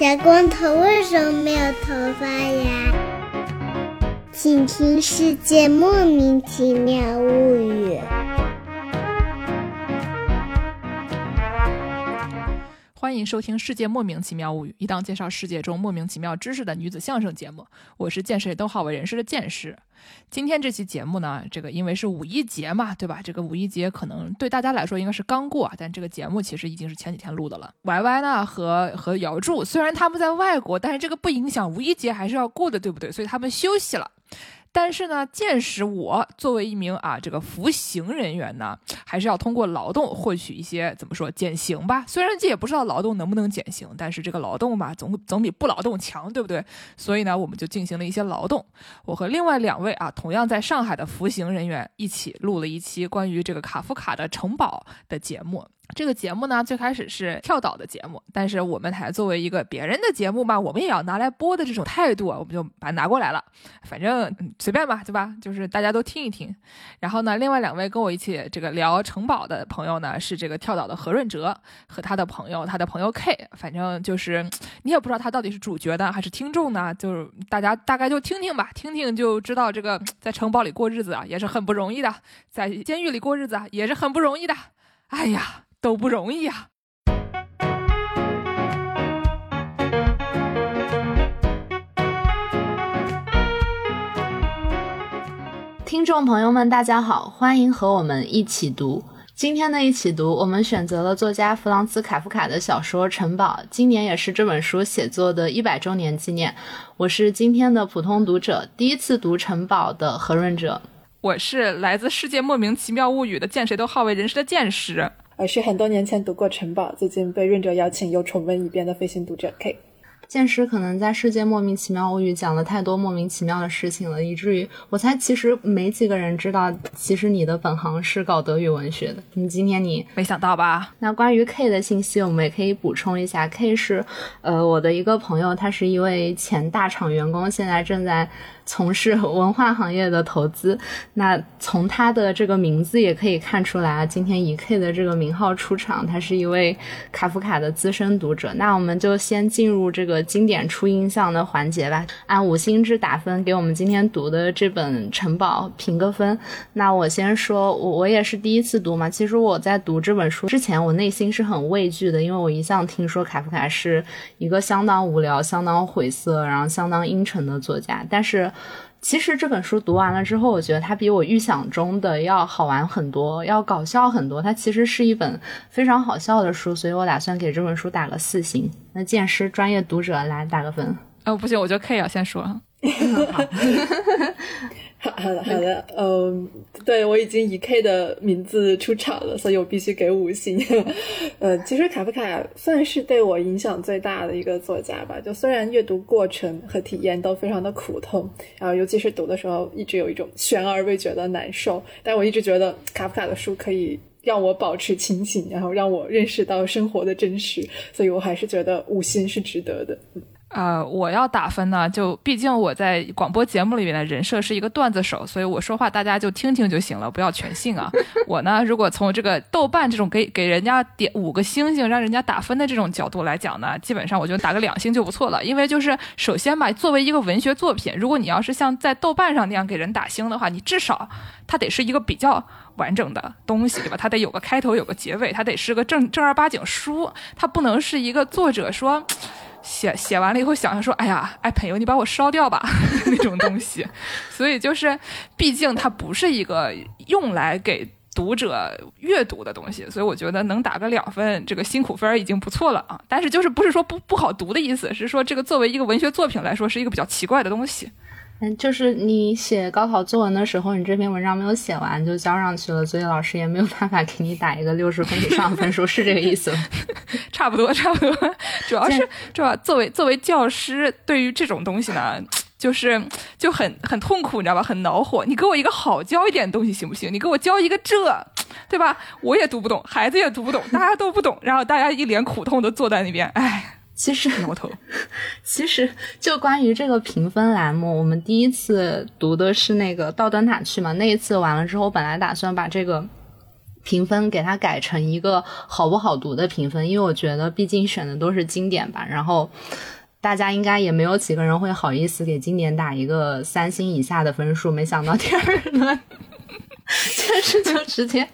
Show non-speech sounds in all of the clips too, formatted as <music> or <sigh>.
小光头为什么没有头发呀？请听《世界莫名其妙物语》。欢迎收听《世界莫名其妙物语》，一档介绍世界中莫名其妙知识的女子相声节目。我是见谁都好为人师的见识。今天这期节目呢，这个因为是五一节嘛，对吧？这个五一节可能对大家来说应该是刚过，但这个节目其实已经是前几天录的了。Y Y 呢和和姚柱虽然他们在外国，但是这个不影响五一节还是要过的，对不对？所以他们休息了。但是呢，见识我作为一名啊这个服刑人员呢，还是要通过劳动获取一些怎么说减刑吧？虽然这也不知道劳动能不能减刑，但是这个劳动吧，总总比不劳动强，对不对？所以呢，我们就进行了一些劳动。我和另外两位啊，同样在上海的服刑人员一起录了一期关于这个卡夫卡的城堡的节目。这个节目呢，最开始是跳岛的节目，但是我们还作为一个别人的节目嘛，我们也要拿来播的这种态度啊，我们就把它拿过来了。反正随便吧，对吧？就是大家都听一听。然后呢，另外两位跟我一起这个聊城堡的朋友呢，是这个跳岛的何润哲和他的朋友，他的朋友 K。反正就是 <tsk> 你也不知道他到底是主角呢还是听众呢，就是大家大概就听听吧，听听就知道这个 <tsk> 在城堡里过日子啊也是很不容易的，在监狱里过日子啊也是很不容易的。哎呀。都不容易啊！听众朋友们，大家好，欢迎和我们一起读。今天的一起读，我们选择了作家弗朗茨·卡夫卡的小说《城堡》，今年也是这本书写作的一百周年纪念。我是今天的普通读者，第一次读《城堡》的何润哲。我是来自世界莫名其妙物语的，见谁都好为人师的见识。而是很多年前读过《城堡》，最近被润哲邀请又重温一遍的飞行读者 K。剑师可能在《世界莫名其妙物语》讲了太多莫名其妙的事情了，以至于我猜其实没几个人知道，其实你的本行是搞德语文学的。你今天你没想到吧？那关于 K 的信息，我们也可以补充一下。K 是呃我的一个朋友，他是一位前大厂员工，现在正在。从事文化行业的投资，那从他的这个名字也可以看出来啊。今天以 K 的这个名号出场，他是一位卡夫卡的资深读者。那我们就先进入这个经典初印象的环节吧，按五星制打分，给我们今天读的这本《城堡》评个分。那我先说，我我也是第一次读嘛。其实我在读这本书之前，我内心是很畏惧的，因为我一向听说卡夫卡是一个相当无聊、相当晦涩，然后相当阴沉的作家，但是。其实这本书读完了之后，我觉得它比我预想中的要好玩很多，要搞笑很多。它其实是一本非常好笑的书，所以我打算给这本书打个四星。那剑师专业读者来打个分。哦，不行，我觉得 K 要先说。<laughs> 好好的好的，嗯，对我已经以 K 的名字出场了，所以我必须给五星。<laughs> 呃，其实卡夫卡算是对我影响最大的一个作家吧。就虽然阅读过程和体验都非常的苦痛，然后尤其是读的时候一直有一种悬而未决的难受，但我一直觉得卡夫卡的书可以让我保持清醒，然后让我认识到生活的真实，所以我还是觉得五星是值得的。呃，我要打分呢，就毕竟我在广播节目里面的人设是一个段子手，所以我说话大家就听听就行了，不要全信啊。我呢，如果从这个豆瓣这种给给人家点五个星星，让人家打分的这种角度来讲呢，基本上我觉得打个两星就不错了。因为就是首先吧，作为一个文学作品，如果你要是像在豆瓣上那样给人打星的话，你至少它得是一个比较完整的东西，对吧？它得有个开头，有个结尾，它得是个正正儿八经书，它不能是一个作者说。写写完了以后，想想说：“哎呀，哎，朋友，你把我烧掉吧，<laughs> 那种东西。”所以就是，毕竟它不是一个用来给读者阅读的东西，所以我觉得能打个两分，这个辛苦分已经不错了啊。但是就是不是说不不好读的意思，是说这个作为一个文学作品来说，是一个比较奇怪的东西。嗯，就是你写高考作文的时候，你这篇文章没有写完就交上去了，所以老师也没有办法给你打一个六十分以上的分数，是这个意思吗？<laughs> 差不多，差不多。主要是，主要作为作为教师，对于这种东西呢，就是就很很痛苦，你知道吧？很恼火。你给我一个好教一点东西行不行？你给我教一个这，对吧？我也读不懂，孩子也读不懂，大家都不懂，然后大家一脸苦痛的坐在那边，唉。其实。<laughs> 其实，就关于这个评分栏目，我们第一次读的是那个《到灯塔去》嘛。那一次完了之后，本来打算把这个评分给它改成一个好不好读的评分，因为我觉得毕竟选的都是经典吧，然后大家应该也没有几个人会好意思给经典打一个三星以下的分数，没想到第二轮。<laughs> 确实就直接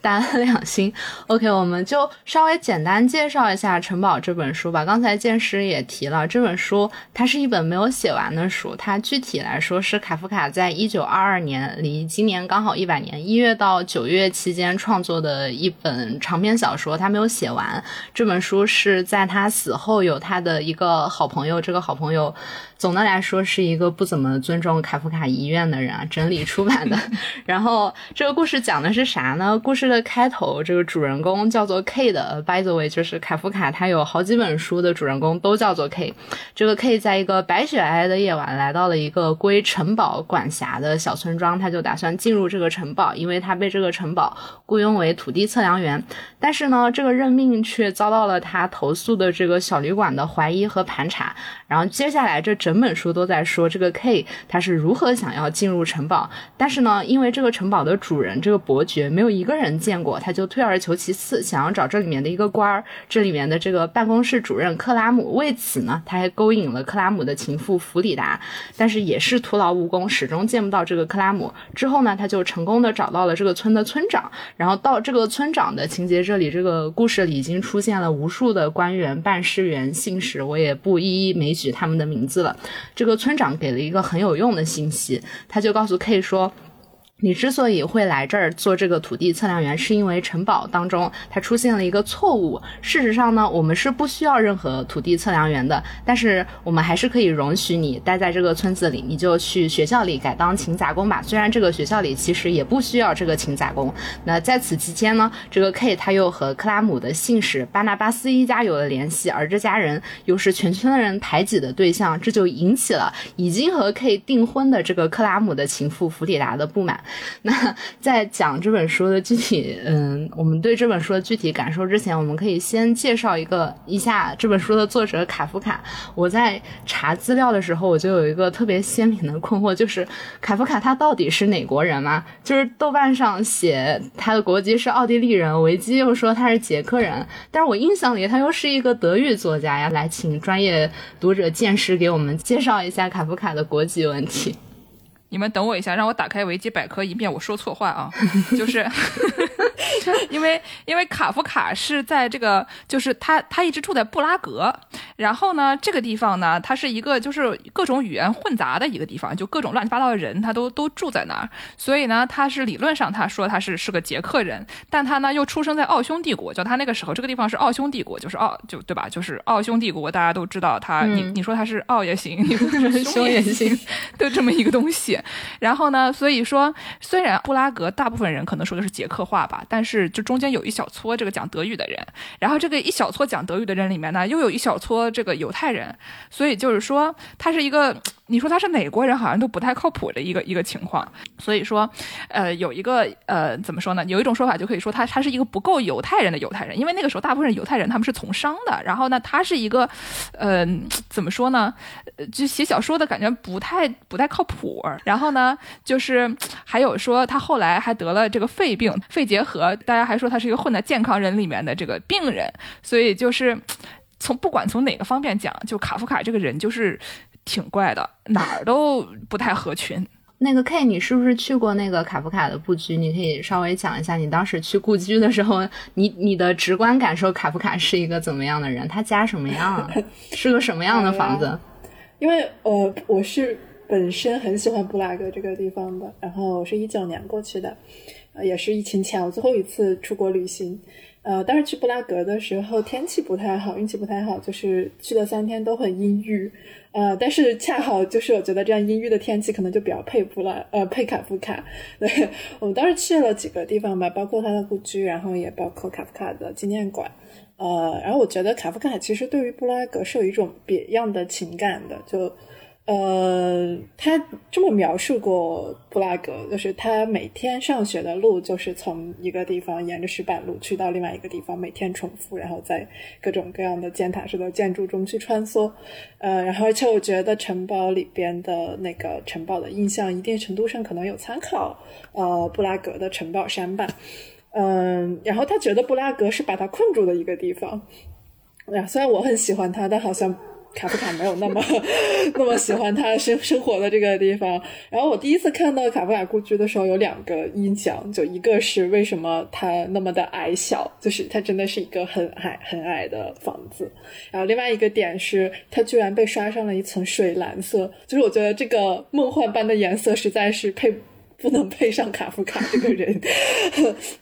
打了两星。OK，我们就稍微简单介绍一下《城堡》这本书吧。刚才剑师也提了，这本书它是一本没有写完的书。它具体来说是卡夫卡在一九二二年，离今年刚好一百年，一月到九月期间创作的一本长篇小说，他没有写完。这本书是在他死后，有他的一个好朋友，这个好朋友。总的来说是一个不怎么尊重卡夫卡遗愿的人啊，整理出版的。<laughs> 然后这个故事讲的是啥呢？故事的开头，这个主人公叫做 K 的，by the way，就是卡夫卡他有好几本书的主人公都叫做 K。这个 K 在一个白雪皑皑的夜晚，来到了一个归城堡管辖的小村庄，他就打算进入这个城堡，因为他被这个城堡雇佣为土地测量员。但是呢，这个任命却遭到了他投诉的这个小旅馆的怀疑和盘查。然后接下来这整整本书都在说这个 K 他是如何想要进入城堡，但是呢，因为这个城堡的主人这个伯爵没有一个人见过，他就退而求其次，想要找这里面的一个官儿，这里面的这个办公室主任克拉姆。为此呢，他还勾引了克拉姆的情妇弗里达，但是也是徒劳无功，始终见不到这个克拉姆。之后呢，他就成功的找到了这个村的村长，然后到这个村长的情节这里，这个故事里已经出现了无数的官员、办事员、信使，我也不一一枚。举他们的名字了。这个村长给了一个很有用的信息，他就告诉 K 说。你之所以会来这儿做这个土地测量员，是因为城堡当中它出现了一个错误。事实上呢，我们是不需要任何土地测量员的，但是我们还是可以容许你待在这个村子里，你就去学校里改当勤杂工吧。虽然这个学校里其实也不需要这个勤杂工。那在此期间呢，这个 K 他又和克拉姆的信使巴纳巴斯一家有了联系，而这家人又是全村的人排挤的对象，这就引起了已经和 K 订婚的这个克拉姆的情妇弗里达的不满。<laughs> 那在讲这本书的具体，嗯，我们对这本书的具体感受之前，我们可以先介绍一个一下这本书的作者卡夫卡。我在查资料的时候，我就有一个特别鲜明的困惑，就是卡夫卡他到底是哪国人吗？就是豆瓣上写他的国籍是奥地利人，维基又说他是捷克人，但是我印象里他又是一个德语作家呀。来，请专业读者见识给我们介绍一下卡夫卡的国籍问题。你们等我一下，让我打开维基百科，以免我说错话啊。就是，<laughs> <laughs> 因为因为卡夫卡是在这个，就是他他一直住在布拉格，然后呢，这个地方呢，它是一个就是各种语言混杂的一个地方，就各种乱七八糟的人，他都都住在那儿。所以呢，他是理论上他说他是是个捷克人，但他呢又出生在奥匈帝国，就他那个时候这个地方是奥匈帝国，就是奥就对吧？就是奥匈帝国，大家都知道他，你你说他是奥也行，你说是 <laughs> 匈也行，就这么一个东西。然后呢？所以说，虽然布拉格大部分人可能说的是捷克话吧，但是就中间有一小撮这个讲德语的人，然后这个一小撮讲德语的人里面呢，又有一小撮这个犹太人，所以就是说，他是一个。你说他是哪国人，好像都不太靠谱的一个一个情况。所以说，呃，有一个呃，怎么说呢？有一种说法就可以说他他是一个不够犹太人的犹太人，因为那个时候大部分犹太人他们是从商的。然后呢，他是一个，呃，怎么说呢？就写小说的感觉不太不太靠谱。然后呢，就是还有说他后来还得了这个肺病、肺结核，大家还说他是一个混在健康人里面的这个病人。所以就是从不管从哪个方面讲，就卡夫卡这个人就是。挺怪的，哪儿都不太合群。那个 K，你是不是去过那个卡夫卡的故居？你可以稍微讲一下，你当时去故居的时候，你你的直观感受，卡夫卡是一个怎么样的人？他家什么样啊？是个什么样的房子？<laughs> 因为呃，我是本身很喜欢布拉格这个地方的，然后我是一九年过去的，呃，也是疫情前我最后一次出国旅行。呃，当时去布拉格的时候天气不太好，运气不太好，就是去了三天都很阴郁。呃，但是恰好就是我觉得这样阴郁的天气可能就比较配布拉，呃，配卡夫卡。对我们当时去了几个地方吧，包括他的故居，然后也包括卡夫卡的纪念馆。呃，然后我觉得卡夫卡其实对于布拉格是有一种别样的情感的，就。呃，他这么描述过布拉格，就是他每天上学的路就是从一个地方沿着石板路去到另外一个地方，每天重复，然后在各种各样的尖塔式的建筑中去穿梭。呃，然后而且我觉得城堡里边的那个城堡的印象，一定程度上可能有参考呃布拉格的城堡山吧。嗯，然后他觉得布拉格是把他困住的一个地方。呀，虽然我很喜欢他，但好像。卡夫卡没有那么 <laughs> 那么喜欢他生生活的这个地方。然后我第一次看到卡夫卡故居的时候，有两个印象，就一个是为什么它那么的矮小，就是它真的是一个很矮很矮的房子。然后另外一个点是，它居然被刷上了一层水蓝色，就是我觉得这个梦幻般的颜色实在是配。不能配上卡夫卡这个人，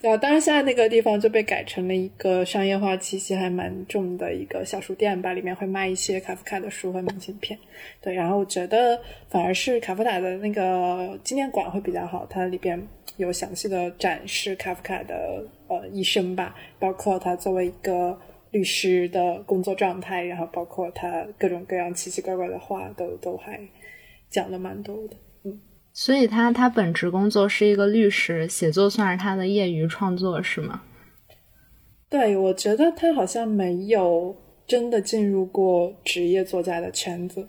然 <laughs> 后当然现在那个地方就被改成了一个商业化气息还蛮重的一个小书店吧，里面会卖一些卡夫卡的书和明信片。对，然后我觉得反而是卡夫卡的那个纪念馆会比较好，它里边有详细的展示卡夫卡的呃一生吧，包括他作为一个律师的工作状态，然后包括他各种各样奇奇怪怪的话，都都还讲了蛮多的。所以他他本职工作是一个律师，写作算是他的业余创作，是吗？对，我觉得他好像没有真的进入过职业作家的圈子。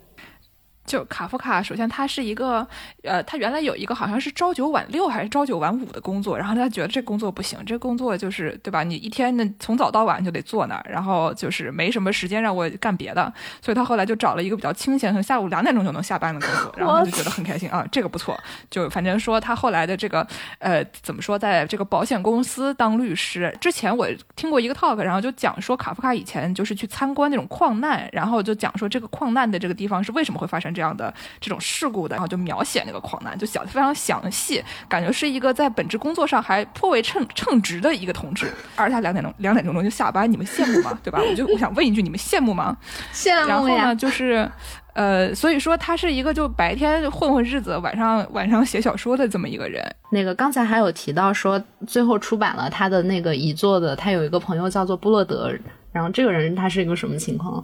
就卡夫卡，首先他是一个，呃，他原来有一个好像是朝九晚六还是朝九晚五的工作，然后他觉得这工作不行，这工作就是对吧？你一天呢从早到晚就得坐那儿，然后就是没什么时间让我干别的，所以他后来就找了一个比较清闲，从下午两点钟就能下班的工作，然后他就觉得很开心啊，这个不错。就反正说他后来的这个，呃，怎么说，在这个保险公司当律师之前，我听过一个 talk，然后就讲说卡夫卡以前就是去参观那种矿难，然后就讲说这个矿难的这个地方是为什么会发生这。这样的这种事故的，然后就描写那个矿难，就写的非常详细，感觉是一个在本职工作上还颇为称称职的一个同志。而他两点钟两点钟钟就下班，你们羡慕吗？对吧？我就我想问一句，你们羡慕吗？羡慕然后呢，就是呃，所以说他是一个就白天混混日子，晚上晚上写小说的这么一个人。那个刚才还有提到说，最后出版了他的那个遗作的，他有一个朋友叫做布洛德，然后这个人他是一个什么情况？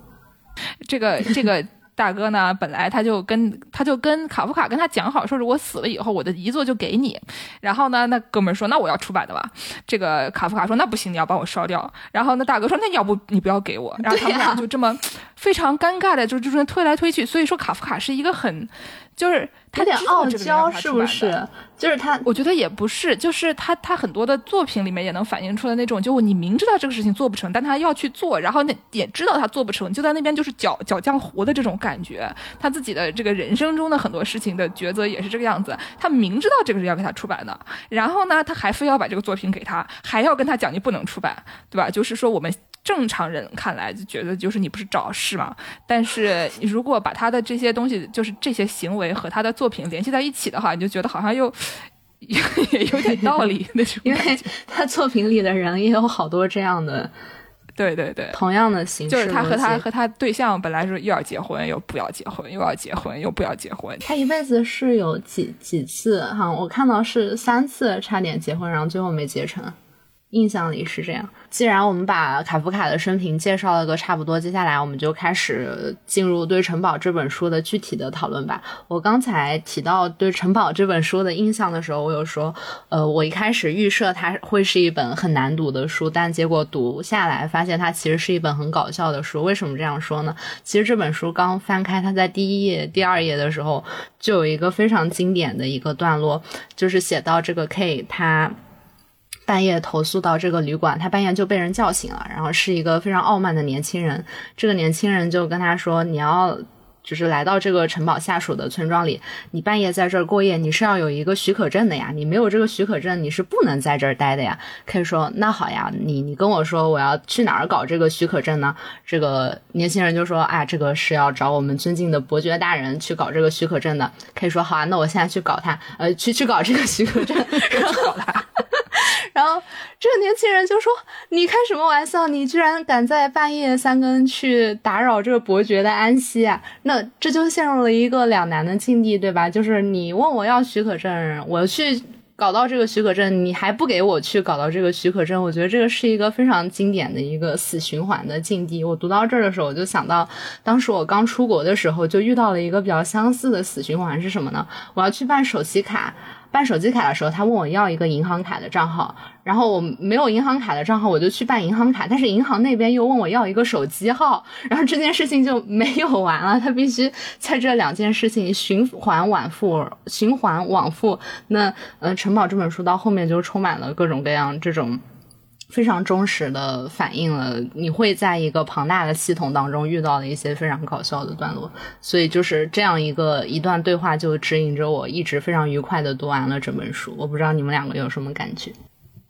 这个这个。大哥呢，本来他就跟他就跟卡夫卡跟他讲好，说如果死了以后，我的遗作就给你。然后呢，那哥们儿说，那我要出版的吧。这个卡夫卡说，那不行，你要把我烧掉。然后那大哥说，那要不你不要给我。然后他们俩就这么非常尴尬的就就是推来推去。所以说，卡夫卡是一个很。就是他有点傲娇，是不是？就是他，我觉得也不是，就是他，他很多的作品里面也能反映出来那种，就你明知道这个事情做不成，但他要去做，然后那也知道他做不成，就在那边就是搅搅浆糊的这种感觉。他自己的这个人生中的很多事情的抉择也是这个样子。他明知道这个是要给他出版的，然后呢，他还非要把这个作品给他，还要跟他讲你不能出版，对吧？就是说我们。正常人看来就觉得就是你不是找事嘛，但是如果把他的这些东西，就是这些行为和他的作品联系在一起的话，你就觉得好像又 <laughs> 也有点道理那种。因为他作品里的人也有好多这样的，对对对，同样的形式，就是他和他和他对象本来是又要结婚又不要结婚，又要结婚又不要结婚。他一辈子是有几几次哈，我看到是三次差点结婚，然后最后没结成。印象里是这样。既然我们把卡夫卡的生平介绍了个差不多，接下来我们就开始进入对《城堡》这本书的具体的讨论吧。我刚才提到对《城堡》这本书的印象的时候，我有说，呃，我一开始预设它会是一本很难读的书，但结果读下来发现它其实是一本很搞笑的书。为什么这样说呢？其实这本书刚翻开，它在第一页、第二页的时候就有一个非常经典的一个段落，就是写到这个 K 他。半夜投诉到这个旅馆，他半夜就被人叫醒了，然后是一个非常傲慢的年轻人。这个年轻人就跟他说：“你要就是来到这个城堡下属的村庄里，你半夜在这儿过夜，你是要有一个许可证的呀。你没有这个许可证，你是不能在这儿待的呀。”可以说：“那好呀，你你跟我说我要去哪儿搞这个许可证呢？”这个年轻人就说：“啊，这个是要找我们尊敬的伯爵大人去搞这个许可证的。”可以说：“好啊，那我现在去搞他，呃，去去搞这个许可证，<laughs> 然后搞他。”然后这个年轻人就说：“你开什么玩笑？你居然敢在半夜三更去打扰这个伯爵的安息啊？那这就陷入了一个两难的境地，对吧？就是你问我要许可证，我去搞到这个许可证，你还不给我去搞到这个许可证，我觉得这个是一个非常经典的一个死循环的境地。我读到这儿的时候，我就想到，当时我刚出国的时候，就遇到了一个比较相似的死循环是什么呢？我要去办手机卡。办手机卡的时候，他问我要一个银行卡的账号，然后我没有银行卡的账号，我就去办银行卡，但是银行那边又问我要一个手机号，然后这件事情就没有完了，他必须在这两件事情循环往复，循环往复。那呃，城堡这本书到后面就充满了各种各样这种。非常忠实的反映了你会在一个庞大的系统当中遇到的一些非常搞笑的段落，所以就是这样一个一段对话就指引着我一直非常愉快的读完了这本书。我不知道你们两个有什么感觉。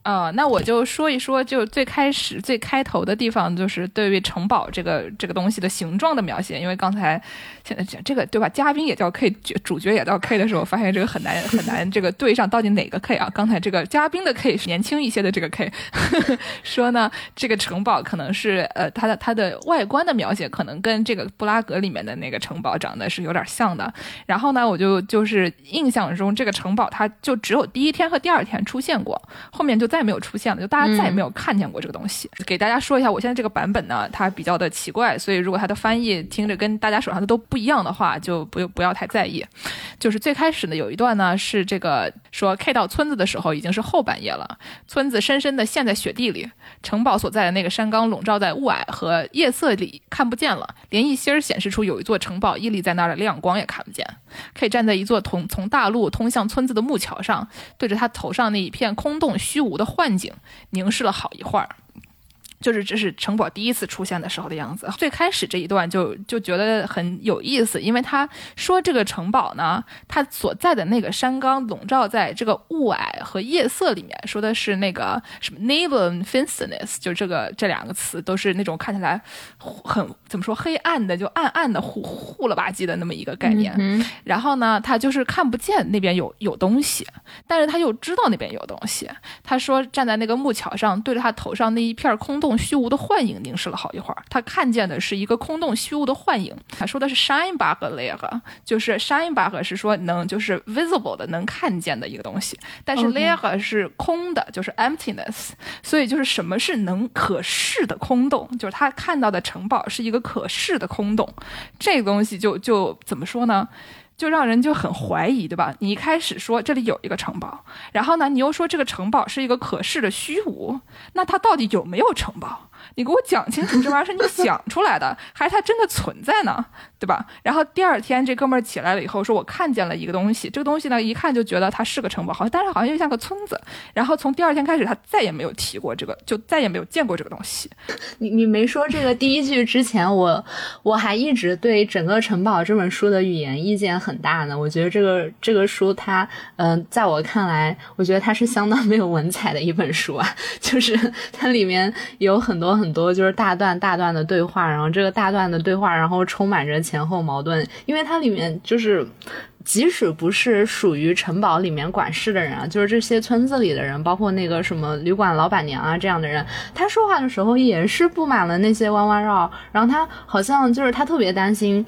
呃，那我就说一说，就最开始最开头的地方，就是对于城堡这个这个东西的形状的描写。因为刚才现在这这个对吧，嘉宾也叫 K，主角也叫 K 的时候，发现这个很难很难这个对上到底哪个 K 啊？刚才这个嘉宾的 K 是年轻一些的这个 K，<laughs> 说呢，这个城堡可能是呃它的它的外观的描写可能跟这个布拉格里面的那个城堡长得是有点像的。然后呢，我就就是印象中这个城堡它就只有第一天和第二天出现过，后面就在。再也没有出现了，就大家再也没有看见过这个东西。给大家说一下，我现在这个版本呢，它比较的奇怪，所以如果它的翻译听着跟大家手上的都不一样的话，就不用不要太在意。就是最开始呢，有一段呢是这个说 K 到村子的时候已经是后半夜了，村子深深的陷在雪地里，城堡所在的那个山岗笼罩在雾霭和夜色里看不见了，连一星显示出有一座城堡屹立在那儿的亮光也看不见。K 站在一座从从大路通向村子的木桥上，对着他头上那一片空洞虚无的。幻景凝视了好一会儿。就是这是城堡第一次出现的时候的样子。最开始这一段就就觉得很有意思，因为他说这个城堡呢，它所在的那个山冈笼罩在这个雾霭和夜色里面，说的是那个什么 navel finsterness，就这个这两个词都是那种看起来很怎么说黑暗的，就暗暗的糊糊了吧唧的那么一个概念。然后呢，他就是看不见那边有有东西，但是他又知道那边有东西。他说站在那个木桥上，对着他头上那一片空洞。虚无的幻影凝视了好一会儿，他看见的是一个空洞虚无的幻影。他说的是 shine bug layer，就是 shine bug 是说能就是 visible 的能看见的一个东西，但是 layer 是空的，就是 emptiness。所以就是什么是能可视的空洞？就是他看到的城堡是一个可视的空洞。这个东西就就怎么说呢？就让人就很怀疑，对吧？你一开始说这里有一个城堡，然后呢，你又说这个城堡是一个可视的虚无，那它到底有没有城堡？你给我讲清楚，这玩意儿是你想出来的，<laughs> 还是它真的存在呢？对吧？然后第二天这哥们儿起来了以后说，我看见了一个东西，这个东西呢，一看就觉得它是个城堡，好像但是好像又像个村子。然后从第二天开始，他再也没有提过这个，就再也没有见过这个东西。你你没说这个第一句之前，我我还一直对整个城堡这本书的语言意见很大呢。我觉得这个这个书它，嗯，在我看来，我觉得它是相当没有文采的一本书啊，<laughs> 就是它里面有很多很多就是大段大段的对话，然后这个大段的对话，然后充满着。前后矛盾，因为它里面就是，即使不是属于城堡里面管事的人啊，就是这些村子里的人，包括那个什么旅馆老板娘啊这样的人，他说话的时候也是布满了那些弯弯绕，然后他好像就是他特别担心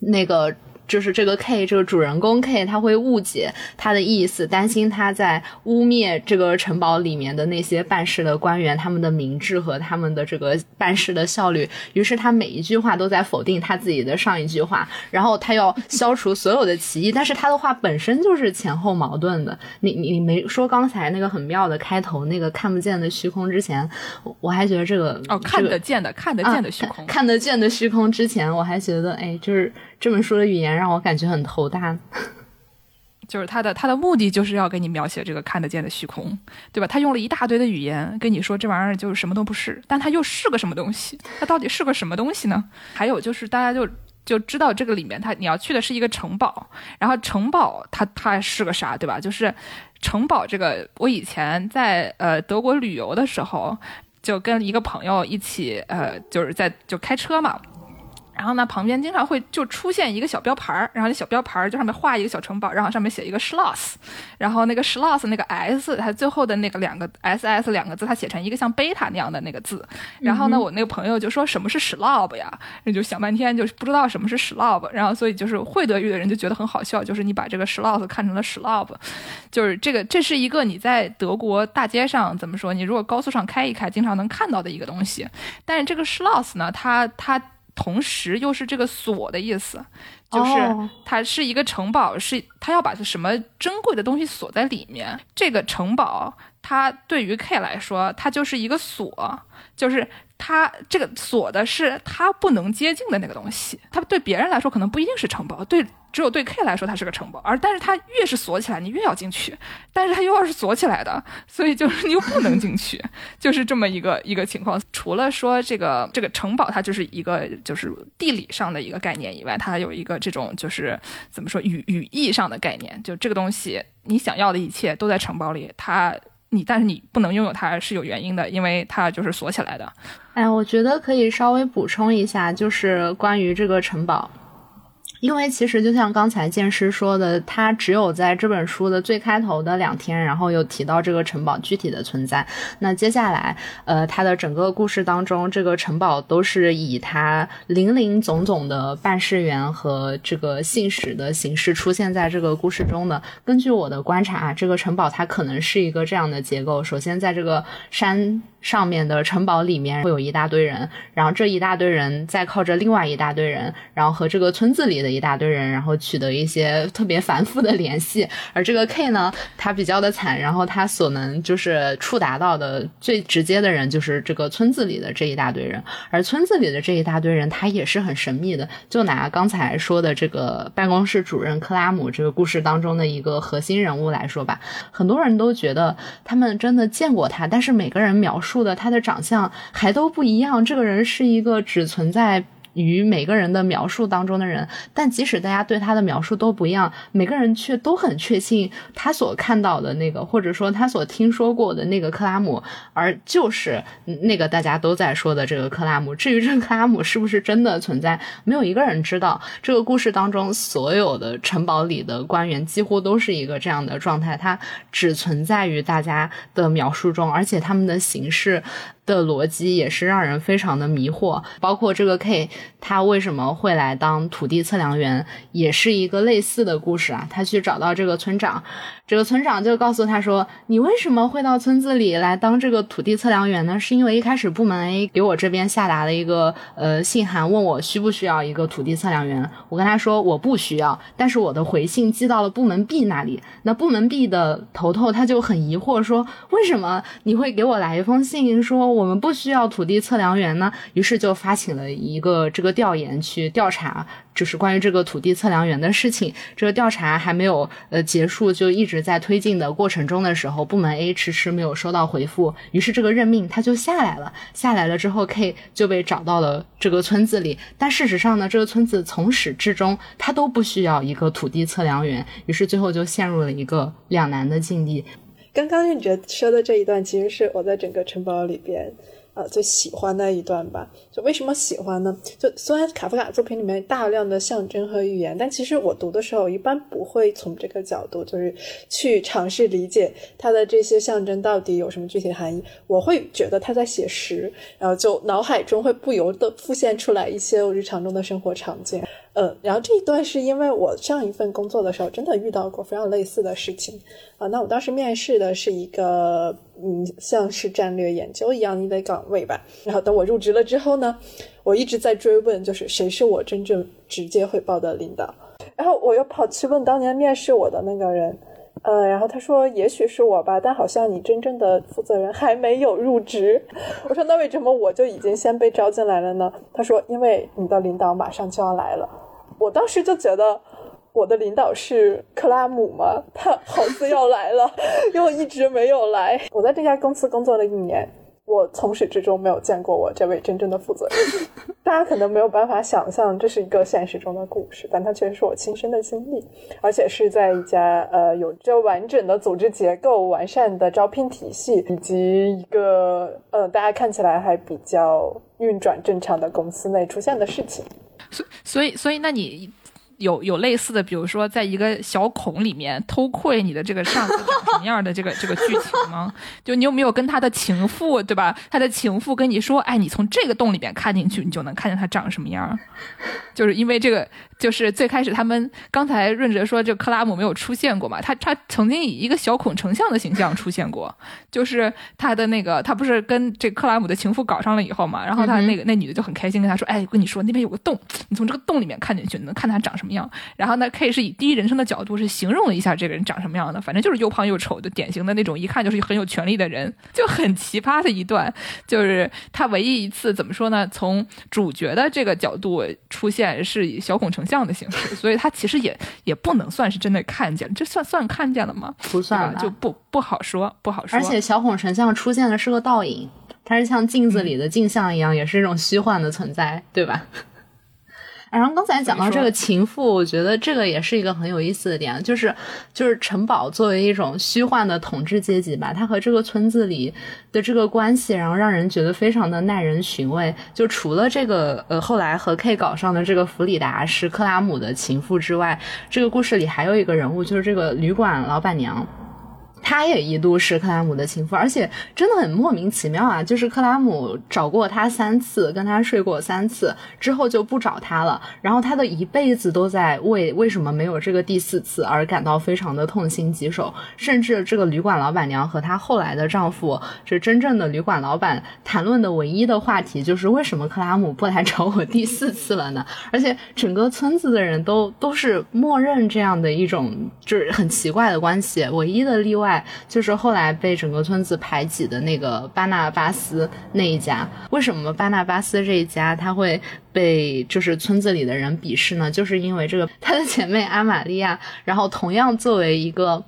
那个。就是这个 K 这个主人公 K 他会误解他的意思，担心他在污蔑这个城堡里面的那些办事的官员他们的明智和他们的这个办事的效率，于是他每一句话都在否定他自己的上一句话，然后他要消除所有的歧义，但是他的话本身就是前后矛盾的。你你你没说刚才那个很妙的开头那个看不见的虚空之前，我还觉得这个哦看得见的看得见的虚空，看得见的虚空之前，我还觉得哎就是。这本书的语言让我感觉很头大，<laughs> 就是他的他的目的就是要给你描写这个看得见的虚空，对吧？他用了一大堆的语言跟你说这玩意儿就是什么都不是，但它又是个什么东西？它到底是个什么东西呢？还有就是大家就就知道这个里面，它你要去的是一个城堡，然后城堡它它是个啥，对吧？就是城堡这个，我以前在呃德国旅游的时候，就跟一个朋友一起呃就是在就开车嘛。然后呢，旁边经常会就出现一个小标牌儿，然后那小标牌儿就上面画一个小城堡，然后上面写一个 Schloss，然后那个 Schloss 那个 S，它最后的那个两个 S S 两个字，它写成一个像贝塔那样的那个字。然后呢，我那个朋友就说什么是 Schlob 呀？那就想半天，就是不知道什么是 Schlob。然后所以就是会德语的人就觉得很好笑，就是你把这个 Schloss 看成了 Schlob，就是这个这是一个你在德国大街上怎么说？你如果高速上开一开，经常能看到的一个东西。但是这个 Schloss 呢，它它。同时又是这个锁的意思，就是它是一个城堡，是它要把什么珍贵的东西锁在里面。这个城堡，它对于 K 来说，它就是一个锁，就是它这个锁的是它不能接近的那个东西。它对别人来说可能不一定是城堡，对。只有对 K 来说，它是个城堡，而但是它越是锁起来，你越要进去，但是它又要是锁起来的，所以就是你又不能进去，就是这么一个一个情况。除了说这个这个城堡，它就是一个就是地理上的一个概念以外，它有一个这种就是怎么说语语义上的概念，就这个东西你想要的一切都在城堡里，它你但是你不能拥有它是有原因的，因为它就是锁起来的。哎，我觉得可以稍微补充一下，就是关于这个城堡。因为其实就像刚才剑师说的，他只有在这本书的最开头的两天，然后有提到这个城堡具体的存在。那接下来，呃，他的整个故事当中，这个城堡都是以他林林总总的办事员和这个信使的形式出现在这个故事中的。根据我的观察，这个城堡它可能是一个这样的结构：首先，在这个山。上面的城堡里面会有一大堆人，然后这一大堆人再靠着另外一大堆人，然后和这个村子里的一大堆人，然后取得一些特别繁复的联系。而这个 K 呢，他比较的惨，然后他所能就是触达到的最直接的人就是这个村子里的这一大堆人，而村子里的这一大堆人他也是很神秘的。就拿刚才说的这个办公室主任克拉姆这个故事当中的一个核心人物来说吧，很多人都觉得他们真的见过他，但是每个人描述。的他的长相还都不一样，这个人是一个只存在。与每个人的描述当中的人，但即使大家对他的描述都不一样，每个人却都很确信他所看到的那个，或者说他所听说过的那个克拉姆，而就是那个大家都在说的这个克拉姆。至于这个克拉姆是不是真的存在，没有一个人知道。这个故事当中所有的城堡里的官员几乎都是一个这样的状态，它只存在于大家的描述中，而且他们的形式。的逻辑也是让人非常的迷惑，包括这个 K 他为什么会来当土地测量员，也是一个类似的故事啊。他去找到这个村长。这个村长就告诉他说：“你为什么会到村子里来当这个土地测量员呢？是因为一开始部门 A 给我这边下达了一个呃信函，问我需不需要一个土地测量员。我跟他说我不需要，但是我的回信寄到了部门 B 那里。那部门 B 的头头他就很疑惑说：为什么你会给我来一封信说我们不需要土地测量员呢？于是就发起了一个这个调研去调查。”就是关于这个土地测量员的事情，这个调查还没有呃结束，就一直在推进的过程中的时候，部门 A 迟迟没有收到回复，于是这个任命他就下来了。下来了之后，K 就被找到了这个村子里，但事实上呢，这个村子从始至终他都不需要一个土地测量员，于是最后就陷入了一个两难的境地。刚刚任哲说的这一段，其实是我在整个城堡里边。呃，最喜欢的一段吧，就为什么喜欢呢？就虽然卡夫卡作品里面大量的象征和语言，但其实我读的时候一般不会从这个角度，就是去尝试理解他的这些象征到底有什么具体含义。我会觉得他在写实，然后就脑海中会不由得浮现出来一些我日常中的生活场景。嗯，然后这一段是因为我上一份工作的时候真的遇到过非常类似的事情啊。那我当时面试的是一个嗯，像是战略研究一样的岗位吧。然后等我入职了之后呢，我一直在追问，就是谁是我真正直接汇报的领导。然后我又跑去问当年面试我的那个人。呃，然后他说，也许是我吧，但好像你真正的负责人还没有入职。<laughs> 我说，那为什么我就已经先被招进来了呢？他说，因为你的领导马上就要来了。我当时就觉得，我的领导是克拉姆吗？他好似要来了，<laughs> 又一直没有来。我在这家公司工作了一年。我从始至终没有见过我这位真正的负责人，<laughs> 大家可能没有办法想象这是一个现实中的故事，但它确实是我亲身的经历，而且是在一家呃有着完整的组织结构、完善的招聘体系以及一个呃大家看起来还比较运转正常的公司内出现的事情。所以所以那你。有有类似的，比如说，在一个小孔里面偷窥你的这个上司长什么样的这个这个剧情吗？就你有没有跟他的情妇，对吧？他的情妇跟你说，哎，你从这个洞里面看进去，你就能看见他长什么样？就是因为这个，就是最开始他们刚才润哲说，这克拉姆没有出现过嘛？他他曾经以一个小孔成像的形象出现过，就是他的那个，他不是跟这克拉姆的情妇搞上了以后嘛？然后他那个那女的就很开心跟他说，哎，我跟你说，那边有个洞，你从这个洞里面看进去，你能看他长什么。什么样？然后呢？K 是以第一人称的角度是形容了一下这个人长什么样的，反正就是又胖又丑的，典型的那种，一看就是很有权力的人，就很奇葩的一段。就是他唯一一次怎么说呢？从主角的这个角度出现是以小孔成像的形式，所以他其实也也不能算是真的看见，这算算看见了吗？不算，就不不好说，不好说。而且小孔成像出现的是个倒影，它是像镜子里的镜像一样，也是一种虚幻的存在，对吧？然后刚才讲到这个情妇，我觉得这个也是一个很有意思的点，就是就是城堡作为一种虚幻的统治阶级吧，它和这个村子里的这个关系，然后让人觉得非常的耐人寻味。就除了这个呃后来和 K 搞上的这个弗里达是克拉姆的情妇之外，这个故事里还有一个人物，就是这个旅馆老板娘。他也一度是克拉姆的情妇，而且真的很莫名其妙啊！就是克拉姆找过他三次，跟他睡过三次，之后就不找他了。然后他的一辈子都在为为什么没有这个第四次而感到非常的痛心疾首。甚至这个旅馆老板娘和她后来的丈夫，这真正的旅馆老板谈论的唯一的话题就是为什么克拉姆不来找我第四次了呢？<laughs> 而且整个村子的人都都是默认这样的一种就是很奇怪的关系，唯一的例外。就是后来被整个村子排挤的那个巴纳巴斯那一家，为什么巴纳巴斯这一家他会被就是村子里的人鄙视呢？就是因为这个他的姐妹阿玛利亚，然后同样作为一个。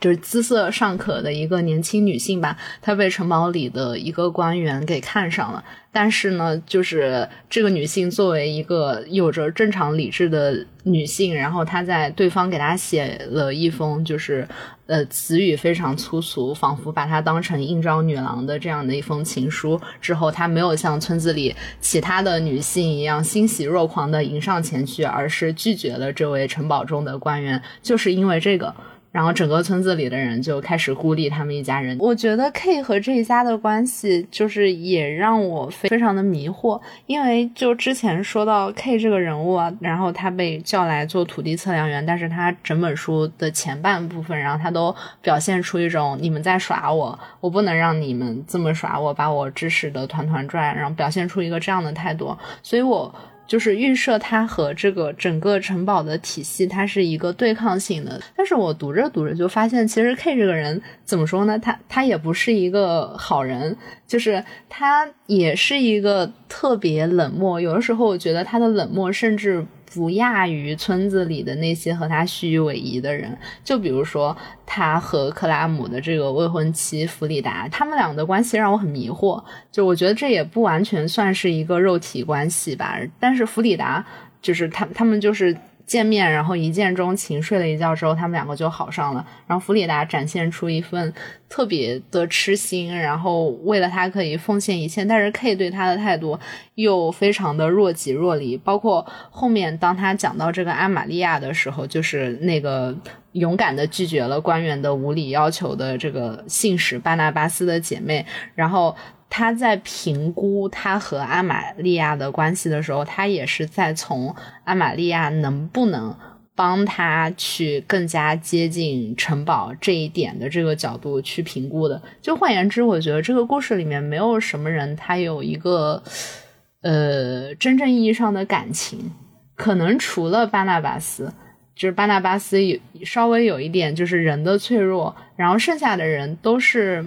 就是姿色尚可的一个年轻女性吧，她被城堡里的一个官员给看上了。但是呢，就是这个女性作为一个有着正常理智的女性，然后她在对方给她写了一封，就是呃词语非常粗俗，仿佛把她当成应召女郎的这样的一封情书之后，她没有像村子里其他的女性一样欣喜若狂的迎上前去，而是拒绝了这位城堡中的官员，就是因为这个。然后整个村子里的人就开始孤立他们一家人。我觉得 K 和这一家的关系，就是也让我非非常的迷惑。因为就之前说到 K 这个人物啊，然后他被叫来做土地测量员，但是他整本书的前半部分，然后他都表现出一种你们在耍我，我不能让你们这么耍我，把我指使的团团转，然后表现出一个这样的态度。所以我。就是预设它和这个整个城堡的体系，它是一个对抗性的。但是我读着读着就发现，其实 K 这个人怎么说呢？他他也不是一个好人，就是他也是一个特别冷漠。有的时候我觉得他的冷漠甚至。不亚于村子里的那些和他虚与委蛇的人，就比如说他和克拉姆的这个未婚妻弗里达，他们俩的关系让我很迷惑。就我觉得这也不完全算是一个肉体关系吧，但是弗里达就是他，他们就是。见面，然后一见钟情，睡了一觉之后，他们两个就好上了。然后弗里达展现出一份特别的痴心，然后为了他可以奉献一切。但是 K 对他的态度又非常的若即若离。包括后面当他讲到这个阿玛利亚的时候，就是那个勇敢的拒绝了官员的无理要求的这个信使巴拿巴斯的姐妹，然后。他在评估他和阿玛利亚的关系的时候，他也是在从阿玛利亚能不能帮他去更加接近城堡这一点的这个角度去评估的。就换言之，我觉得这个故事里面没有什么人他有一个呃真正意义上的感情，可能除了巴纳巴斯，就是巴纳巴斯有稍微有一点就是人的脆弱，然后剩下的人都是。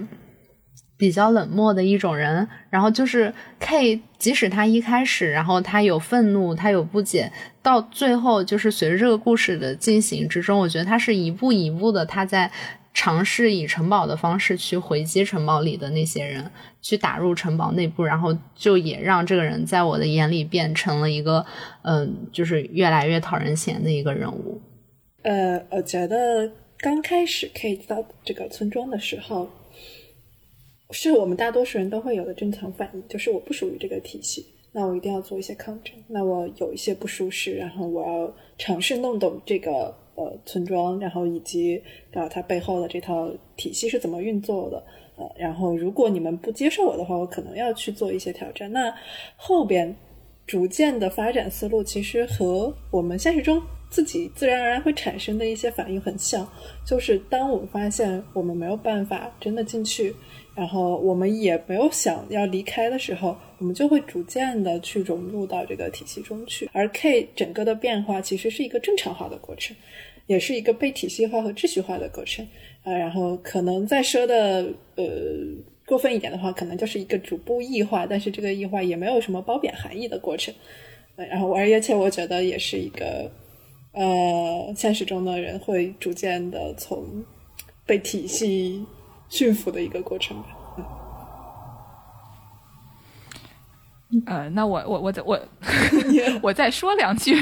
比较冷漠的一种人，然后就是 K，即使他一开始，然后他有愤怒，他有不解，到最后就是随着这个故事的进行之中，我觉得他是一步一步的，他在尝试以城堡的方式去回击城堡里的那些人，去打入城堡内部，然后就也让这个人在我的眼里变成了一个，嗯，就是越来越讨人嫌的一个人物。呃，我觉得刚开始 K 到这个村庄的时候。是我们大多数人都会有的正常反应，就是我不属于这个体系。那我一定要做一些抗争。那我有一些不舒适，然后我要尝试弄懂这个呃村庄，然后以及啊它背后的这套体系是怎么运作的。呃，然后如果你们不接受我的话，我可能要去做一些挑战。那后边逐渐的发展思路，其实和我们现实中自己自然而然会产生的一些反应很像，就是当我们发现我们没有办法真的进去。然后我们也没有想要离开的时候，我们就会逐渐的去融入到这个体系中去。而 K 整个的变化其实是一个正常化的过程，也是一个被体系化和秩序化的过程啊。然后可能再说的呃过分一点的话，可能就是一个逐步异化，但是这个异化也没有什么褒贬含义的过程。然后而且我觉得也是一个呃现实中的人会逐渐的从被体系。驯服的一个过程吧。呃，那我我我我 <laughs> 我再说两句，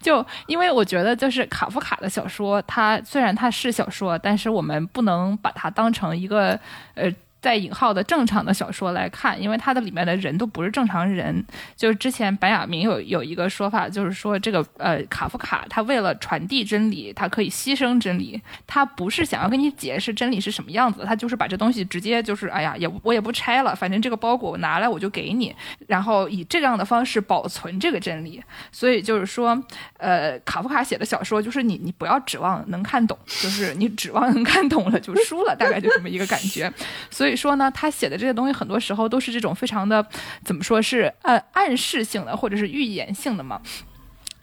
就因为我觉得就是卡夫卡的小说，它虽然它是小说，但是我们不能把它当成一个呃。在引号的正常的小说来看，因为它的里面的人都不是正常人。就是之前白雅明有有一个说法，就是说这个呃卡夫卡他为了传递真理，他可以牺牲真理。他不是想要跟你解释真理是什么样子，他就是把这东西直接就是哎呀，也我也不拆了，反正这个包裹我拿来我就给你，然后以这样的方式保存这个真理。所以就是说，呃，卡夫卡写的小说就是你你不要指望能看懂，就是你指望能看懂了就输了，大概就这么一个感觉。所以。所以说呢，他写的这些东西很多时候都是这种非常的，怎么说是呃暗示性的，或者是预言性的嘛。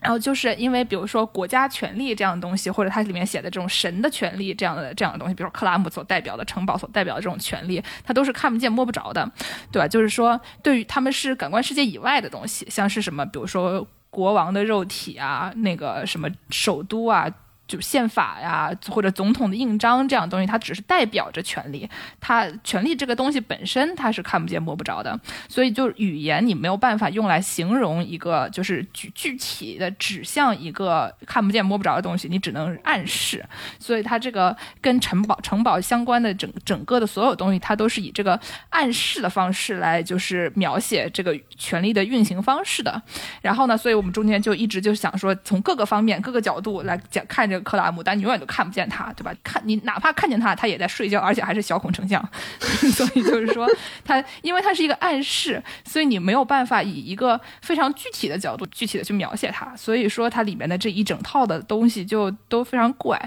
然后就是因为比如说国家权力这样的东西，或者它里面写的这种神的权利这样的这样的东西，比如克拉姆所代表的城堡所代表的这种权利，它都是看不见摸不着的，对吧？就是说对于他们是感官世界以外的东西，像是什么，比如说国王的肉体啊，那个什么首都啊。就宪法呀，或者总统的印章这样东西，它只是代表着权利。它权利这个东西本身，它是看不见摸不着的。所以，就语言你没有办法用来形容一个，就是具具体的指向一个看不见摸不着的东西，你只能暗示。所以，它这个跟城堡城堡相关的整整个的所有东西，它都是以这个暗示的方式来就是描写这个权力的运行方式的。然后呢，所以我们中间就一直就想说，从各个方面、各个角度来讲看这克拉姆，但你永远都看不见他，对吧？看你哪怕看见他，他也在睡觉，而且还是小孔成像。<laughs> 所以就是说，他因为他是一个暗示，所以你没有办法以一个非常具体的角度具体的去描写它。所以说，它里面的这一整套的东西就都非常怪。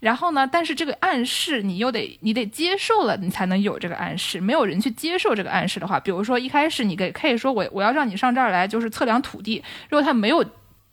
然后呢，但是这个暗示你又得你得接受了，你才能有这个暗示。没有人去接受这个暗示的话，比如说一开始你给可以说我我要让你上这儿来，就是测量土地。如果他没有。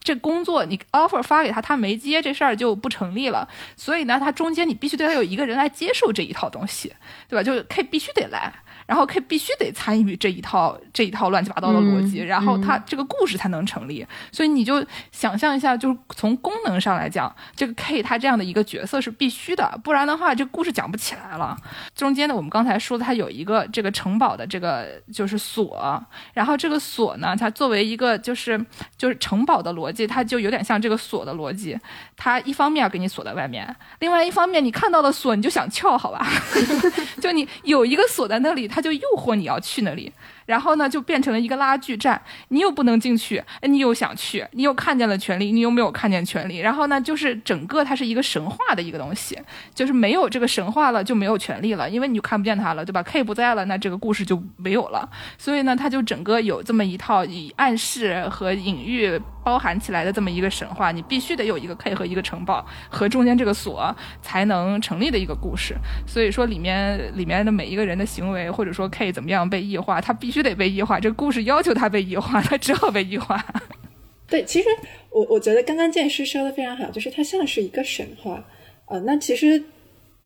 这工作你 offer 发给他，他没接，这事儿就不成立了。所以呢，他中间你必须对他有一个人来接受这一套东西，对吧？就 K 必须得来。然后 K 必须得参与这一套这一套乱七八糟的逻辑，然后他这个故事才能成立。所以你就想象一下，就是从功能上来讲，这个 K 他这样的一个角色是必须的，不然的话这个故事讲不起来了。中间呢，我们刚才说的，它有一个这个城堡的这个就是锁，然后这个锁呢，它作为一个就是就是城堡的逻辑，它就有点像这个锁的逻辑。它一方面要给你锁在外面，另外一方面你看到的锁你就想撬，好吧？<laughs> 就你有一个锁在那里，它。就诱惑你要去那里。然后呢，就变成了一个拉锯战，你又不能进去，你又想去，你又看见了权利，你又没有看见权利。然后呢，就是整个它是一个神话的一个东西，就是没有这个神话了，就没有权利了，因为你就看不见它了，对吧？K 不在了，那这个故事就没有了。所以呢，它就整个有这么一套以暗示和隐喻包含起来的这么一个神话，你必须得有一个 K 和一个城堡和中间这个锁才能成立的一个故事。所以说里面里面的每一个人的行为，或者说 K 怎么样被异化，他必须。得被异化，这故事要求他被异化，他只好被异化。<laughs> 对，其实我我觉得刚刚剑师说的非常好，就是它像是一个神话啊。那其实，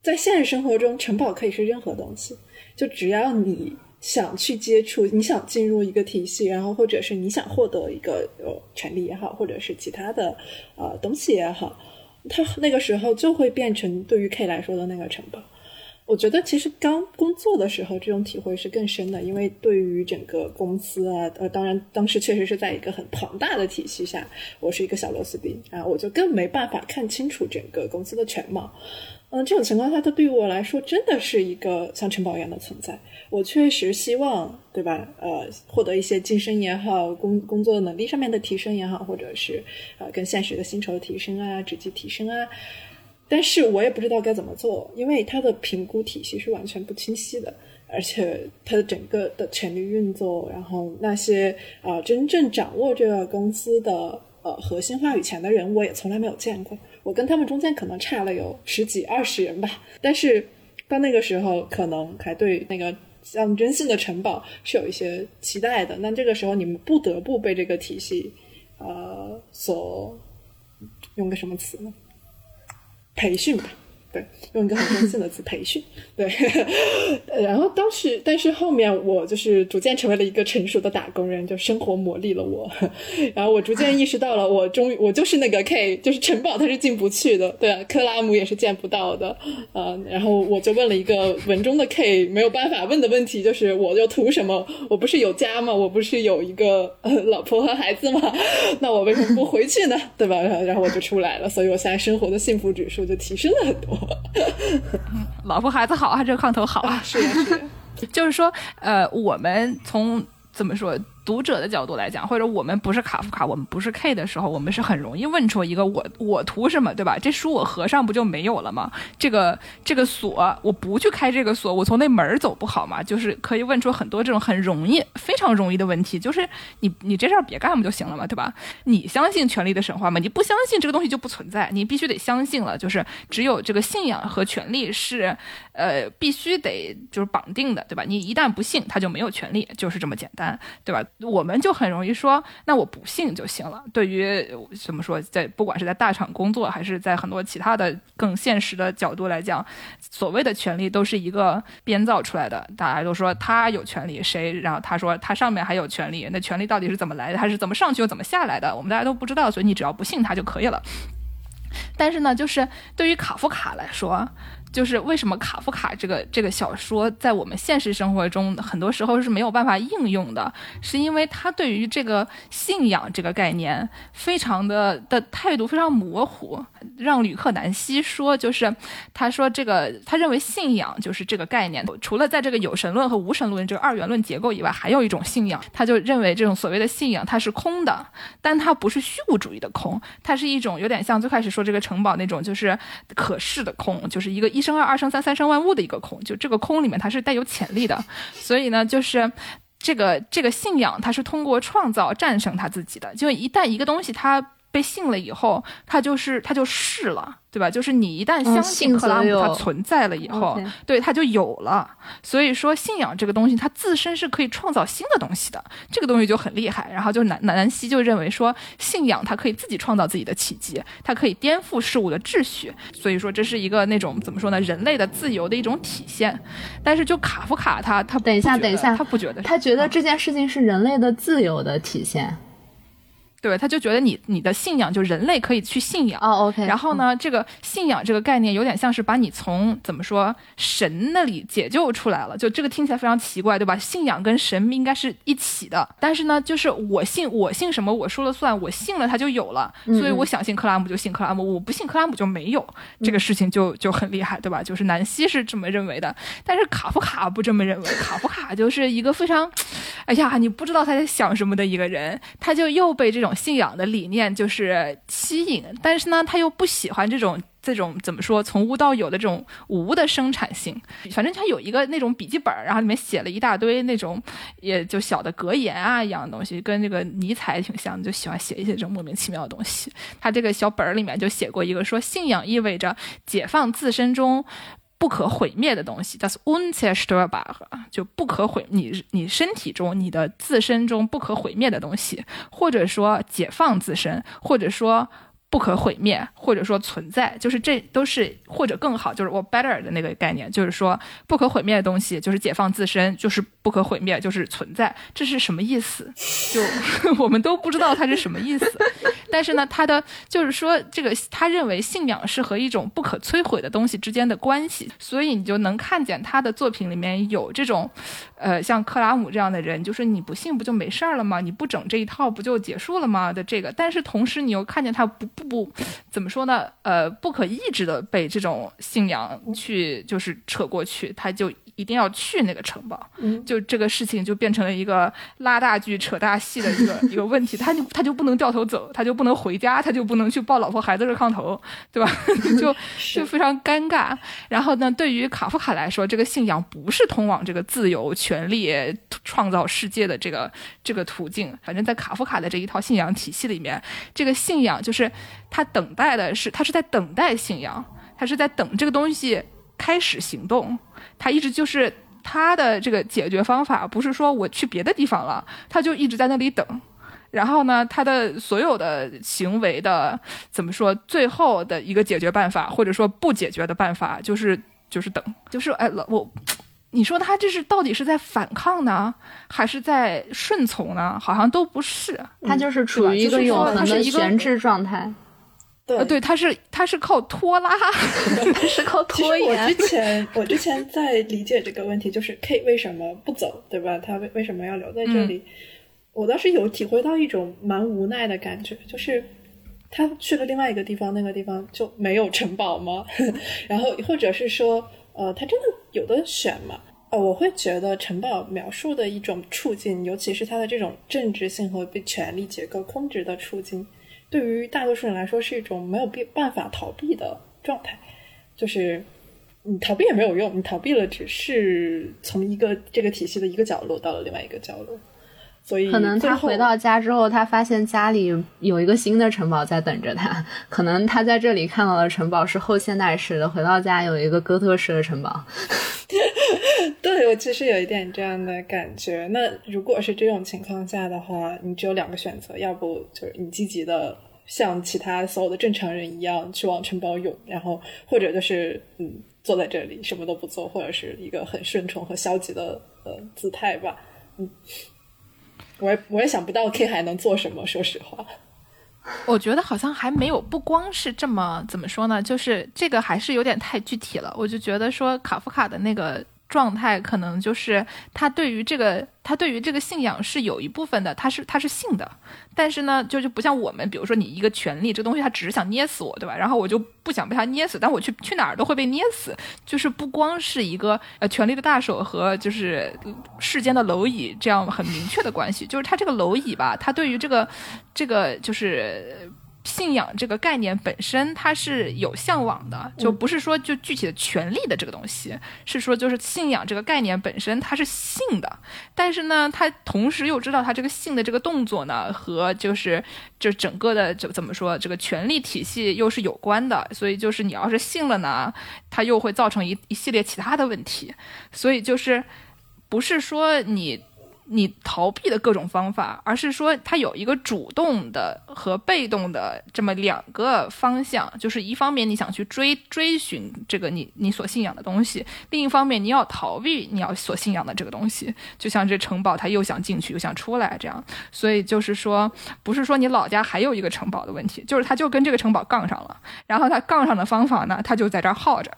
在现实生活中，城堡可以是任何东西，就只要你想去接触，你想进入一个体系，然后或者是你想获得一个呃权利也好，或者是其他的呃东西也好，它那个时候就会变成对于 K 来说的那个城堡。我觉得其实刚工作的时候，这种体会是更深的，因为对于整个公司啊，呃，当然当时确实是在一个很庞大的体系下，我是一个小螺丝钉啊，我就更没办法看清楚整个公司的全貌。嗯，这种情况下，它对于我来说真的是一个像城堡一样的存在。我确实希望，对吧？呃，获得一些晋升也好，工工作能力上面的提升也好，或者是呃跟现实的薪酬提升啊、职级提升啊。但是我也不知道该怎么做，因为它的评估体系是完全不清晰的，而且它的整个的权力运作，然后那些啊真正掌握这个公司的呃核心话语权的人，我也从来没有见过。我跟他们中间可能差了有十几二十人吧。但是到那个时候，可能还对那个象征性的城堡是有一些期待的。那这个时候，你们不得不被这个体系呃所用个什么词呢？培训吧，对，用一个很中性的词，培训。<laughs> 对，<laughs> 然后当时，但是后面我就是逐渐成为了一个成熟的打工人，就生活磨砺了我。<laughs> 然后我逐渐意识到了，我终于我就是那个 K，就是城堡它是进不去的，对，啊克拉姆也是见不到的。呃，然后我就问了一个文中的 K 没有办法问的问题，就是我又图什么？我不是有家吗？我不是有一个老婆和孩子吗？那我为什么不回去呢？对吧？然后我就出来了，所以我现在生活的幸福指数就提升了很多。<laughs> 老婆孩子好啊，这个炕头好啊，是是，<laughs> 就是说，呃，我们从怎么说？读者的角度来讲，或者我们不是卡夫卡，我们不是 K 的时候，我们是很容易问出一个我我图什么，对吧？这书我合上不就没有了吗？这个这个锁我不去开这个锁，我从那门走不好吗？就是可以问出很多这种很容易、非常容易的问题。就是你你这事儿别干不就行了嘛，对吧？你相信权力的神话吗？你不相信这个东西就不存在，你必须得相信了。就是只有这个信仰和权力是呃必须得就是绑定的，对吧？你一旦不信，他就没有权利，就是这么简单，对吧？我们就很容易说，那我不信就行了。对于怎么说，在不管是在大厂工作，还是在很多其他的更现实的角度来讲，所谓的权利都是一个编造出来的。大家都说他有权利，谁？然后他说他上面还有权利，那权利到底是怎么来的？他是怎么上去又怎么下来的？我们大家都不知道，所以你只要不信他就可以了。但是呢，就是对于卡夫卡来说。就是为什么卡夫卡这个这个小说在我们现实生活中很多时候是没有办法应用的，是因为他对于这个信仰这个概念非常的的态度非常模糊。让吕克南希说，就是他说这个他认为信仰就是这个概念，除了在这个有神论和无神论这个二元论结构以外，还有一种信仰，他就认为这种所谓的信仰它是空的，但它不是虚无主义的空，它是一种有点像最开始说这个城堡那种就是可视的空，就是一个一。生二，二生三，三生万物的一个空，就这个空里面它是带有潜力的，所以呢，就是这个这个信仰，它是通过创造战胜它自己的。就一旦一个东西它被信了以后，他就是他就是了。对吧？就是你一旦相信克拉姆它存在了以后，对它就有了。所以说，信仰这个东西，它自身是可以创造新的东西的。这个东西就很厉害。然后就南南希就认为说，信仰它可以自己创造自己的奇迹，它可以颠覆事物的秩序。所以说，这是一个那种怎么说呢？人类的自由的一种体现。但是就卡夫卡他他等一下等一下，他不觉得，他觉得这件事情是人类的自由的体现。对，他就觉得你你的信仰就人类可以去信仰哦，OK。然后呢，这个信仰这个概念有点像是把你从怎么说神那里解救出来了，就这个听起来非常奇怪，对吧？信仰跟神应该是一起的，但是呢，就是我信我信什么我说了算，我信了他就有了，所以我想信克拉姆就信克拉姆，我不信克拉姆就没有，这个事情就就很厉害，对吧？就是南希是这么认为的，但是卡夫卡不这么认为，卡夫卡就是一个非常，哎呀，你不知道他在想什么的一个人，他就又被这种。信仰的理念就是吸引，但是呢，他又不喜欢这种这种怎么说从无到有的这种无的生产性。反正他有一个那种笔记本，然后里面写了一大堆那种也就小的格言啊一样的东西，跟这个尼采挺像，就喜欢写一些这种莫名其妙的东西。他这个小本儿里面就写过一个说，信仰意味着解放自身中。不可毁灭的东西，das unzerstörbar，就不可毁你你身体中你的自身中不可毁灭的东西，或者说解放自身，或者说不可毁灭，或者说存在，就是这都是或者更好，就是我 better 的那个概念，就是说不可毁灭的东西就是解放自身，就是不可毁灭，就是存在，这是什么意思？就 <laughs> 我们都不知道它是什么意思。但是呢，他的就是说，这个他认为信仰是和一种不可摧毁的东西之间的关系，所以你就能看见他的作品里面有这种，呃，像克拉姆这样的人，就是你不信不就没事儿了吗？你不整这一套不就结束了吗？的这个，但是同时你又看见他不不不，怎么说呢？呃，不可抑制的被这种信仰去就是扯过去，他就。一定要去那个城堡，就这个事情就变成了一个拉大锯、扯大戏的一个 <laughs> 一个问题。他就他就不能掉头走，他就不能回家，他就不能去抱老婆孩子热炕头，对吧？<laughs> 就就非常尴尬。然后呢，对于卡夫卡来说，这个信仰不是通往这个自由、权利、创造世界的这个这个途径。反正，在卡夫卡的这一套信仰体系里面，这个信仰就是他等待的是，他是在等待信仰，他是在等这个东西开始行动。他一直就是他的这个解决方法，不是说我去别的地方了，他就一直在那里等。然后呢，他的所有的行为的怎么说，最后的一个解决办法，或者说不解决的办法，就是就是等，就是哎，我，你说他这是到底是在反抗呢，还是在顺从呢？好像都不是，他就是处于一个永恒的闲置状态。对，对，他是他是靠拖拉，<laughs> 他是靠拖延。我之前我之前在理解这个问题，就是 K 为什么不走，对吧？他为为什么要留在这里？我当时有体会到一种蛮无奈的感觉，就是他去了另外一个地方，那个地方就没有城堡吗？<laughs> 然后或者是说，呃，他真的有的选吗？呃，我会觉得城堡描述的一种处境，尤其是他的这种政治性和被权力结构控制的处境。对于大多数人来说，是一种没有必办法逃避的状态，就是你逃避也没有用，你逃避了只是从一个这个体系的一个角落到了另外一个角落。所以，可能他回到家之后，他发现家里有一个新的城堡在等着他。可能他在这里看到的城堡是后现代式的，回到家有一个哥特式的城堡。<laughs> 对我其实有一点这样的感觉。那如果是这种情况下的话，你只有两个选择：要不就是你积极的像其他所有的正常人一样去往城堡涌，然后或者就是嗯坐在这里什么都不做，或者是一个很顺从和消极的呃姿态吧。嗯。我也我也想不到 K 还能做什么，说实话。<laughs> 我觉得好像还没有，不光是这么怎么说呢，就是这个还是有点太具体了。我就觉得说卡夫卡的那个。状态可能就是他对于这个，他对于这个信仰是有一部分的，他是他是信的，但是呢，就就不像我们，比如说你一个权利这东西，他只是想捏死我，对吧？然后我就不想被他捏死，但我去去哪儿都会被捏死，就是不光是一个呃权力的大手和就是世间的蝼蚁这样很明确的关系，就是他这个蝼蚁吧，他对于这个这个就是。信仰这个概念本身，它是有向往的，就不是说就具体的权利的这个东西，是说就是信仰这个概念本身它是信的，但是呢，他同时又知道他这个信的这个动作呢和就是就整个的就怎么说这个权力体系又是有关的，所以就是你要是信了呢，它又会造成一一系列其他的问题，所以就是不是说你。你逃避的各种方法，而是说它有一个主动的和被动的这么两个方向，就是一方面你想去追追寻这个你你所信仰的东西，另一方面你要逃避你要所信仰的这个东西。就像这城堡，他又想进去又想出来这样，所以就是说，不是说你老家还有一个城堡的问题，就是他就跟这个城堡杠上了，然后他杠上的方法呢，他就在这儿耗着。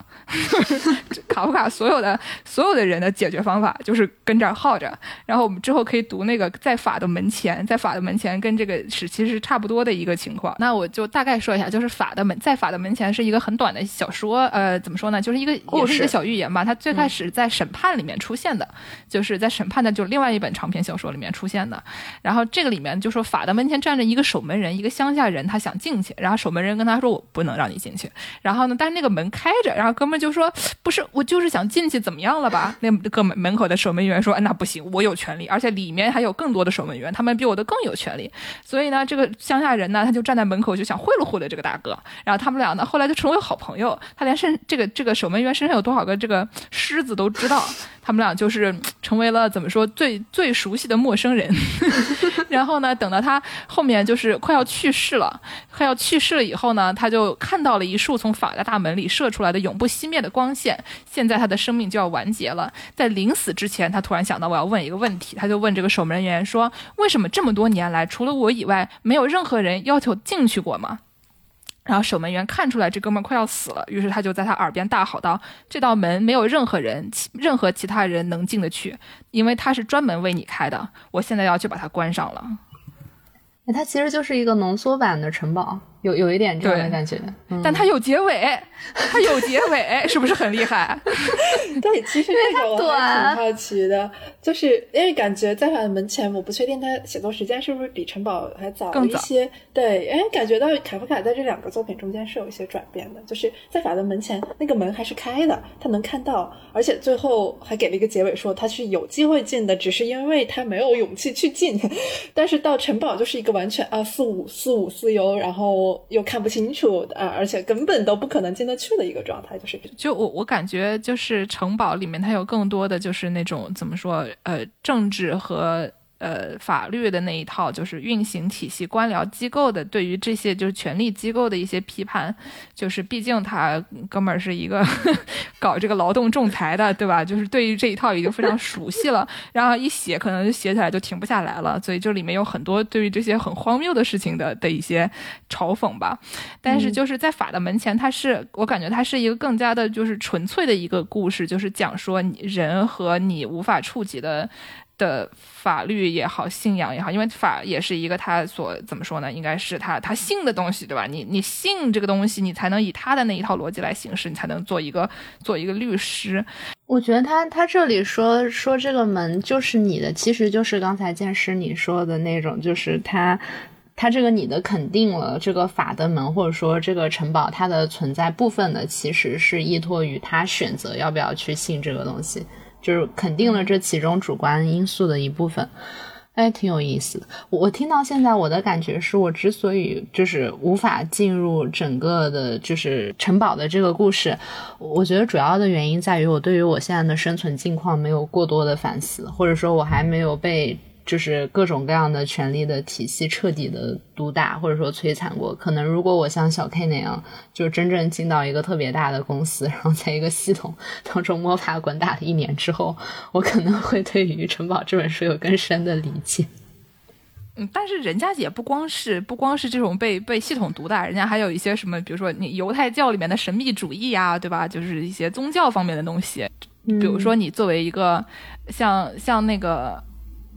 <laughs> 卡夫卡所有的所有的人的解决方法就是跟这儿耗着，然后们。之后可以读那个在法的门前，在法的门前跟这个是其实是差不多的一个情况。那我就大概说一下，就是法的门在法的门前是一个很短的小说，呃，怎么说呢？就是一个也是一个小寓言吧。它最开始在审判里面出现的，就是在审判的就另外一本长篇小说里面出现的。然后这个里面就说法的门前站着一个守门人，一个乡下人，他想进去，然后守门人跟他说我不能让你进去。然后呢，但是那个门开着，然后哥们就说不是，我就是想进去，怎么样了吧？那个门门口的守门员说，那不行，我有权利。而且里面还有更多的守门员，他们比我的更有权利。所以呢，这个乡下人呢，他就站在门口，就想贿赂贿赂这个大哥。然后他们俩呢，后来就成为好朋友。他连身这个这个守门员身上有多少个这个狮子都知道。他们俩就是成为了怎么说最最熟悉的陌生人。<laughs> <laughs> 然后呢，等到他后面就是快要去世了，快要去世了以后呢，他就看到了一束从法家大门里射出来的永不熄灭的光线。现在他的生命就要完结了，在临死之前，他突然想到我要问一个问题。他就问这个守门人员说：“为什么这么多年来，除了我以外，没有任何人要求进去过吗？”然后守门员看出来这哥们快要死了，于是他就在他耳边大吼道：“这道门没有任何人，任何其他人能进得去，因为他是专门为你开的。我现在要去把它关上了。”哎它其实就是一个浓缩版的城堡。有有一点这样的感觉，但它有结尾，它有结尾，是不是很厉害？<laughs> 对，其实这个我还挺好奇的，就是因为感觉在法的门前，我不确定他写作时间是不是比城堡还早一些。对，因为感觉到卡夫卡在这两个作品中间是有一些转变的，就是在法的门前那个门还是开的，他能看到，而且最后还给了一个结尾，说他是有机会进的，只是因为他没有勇气去进。<laughs> 但是到城堡就是一个完全啊四五四五四优，然后。又看不清楚啊，而且根本都不可能进得去的一个状态，就是就我我感觉就是城堡里面它有更多的就是那种怎么说呃政治和。呃，法律的那一套就是运行体系、官僚机构的对于这些就是权力机构的一些批判，就是毕竟他哥们儿是一个 <laughs> 搞这个劳动仲裁的，对吧？就是对于这一套已经非常熟悉了，然后一写可能就写起来就停不下来了，所以这里面有很多对于这些很荒谬的事情的的一些嘲讽吧。但是就是在法的门前，它是我感觉它是一个更加的就是纯粹的一个故事，就是讲说你人和你无法触及的。的法律也好，信仰也好，因为法也是一个他所怎么说呢？应该是他他信的东西，对吧？你你信这个东西，你才能以他的那一套逻辑来行事，你才能做一个做一个律师。我觉得他他这里说说这个门就是你的，其实就是刚才剑师你说的那种，就是他他这个你的肯定了这个法的门，或者说这个城堡它的存在部分的，其实是依托于他选择要不要去信这个东西。就是肯定了这其中主观因素的一部分，哎，挺有意思的。我听到现在，我的感觉是我之所以就是无法进入整个的，就是城堡的这个故事，我觉得主要的原因在于我对于我现在的生存境况没有过多的反思，或者说我还没有被。就是各种各样的权力的体系彻底的毒打或者说摧残过。可能如果我像小 K 那样，就是真正进到一个特别大的公司，然后在一个系统当中摸爬滚打了一年之后，我可能会对于《城堡》这本书有更深的理解。嗯，但是人家也不光是不光是这种被被系统毒打，人家还有一些什么，比如说你犹太教里面的神秘主义啊，对吧？就是一些宗教方面的东西。比如说你作为一个像像那个。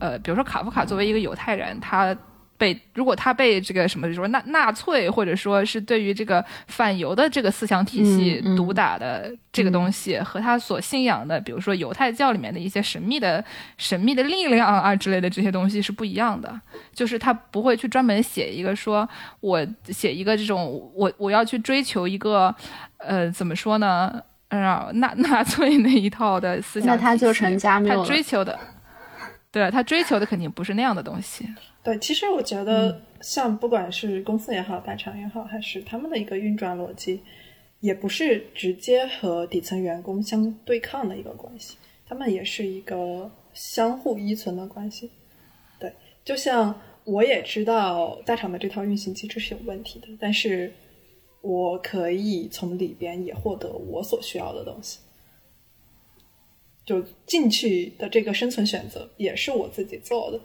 呃，比如说卡夫卡作为一个犹太人，他被如果他被这个什么，就说纳纳粹或者说是对于这个反犹的这个思想体系毒打的这个东西，和他所信仰的，比如说犹太教里面的一些神秘的神秘的力量啊之类的这些东西是不一样的。就是他不会去专门写一个说，我写一个这种，我我要去追求一个，呃，怎么说呢？嗯，纳纳粹那一套的思想，那他就成加缪他追求的。对他追求的肯定不是那样的东西。对，其实我觉得，像不管是公司也好，大厂也好，还是他们的一个运转逻辑，也不是直接和底层员工相对抗的一个关系，他们也是一个相互依存的关系。对，就像我也知道大厂的这套运行机制是有问题的，但是我可以从里边也获得我所需要的东西。就进去的这个生存选择也是我自己做的，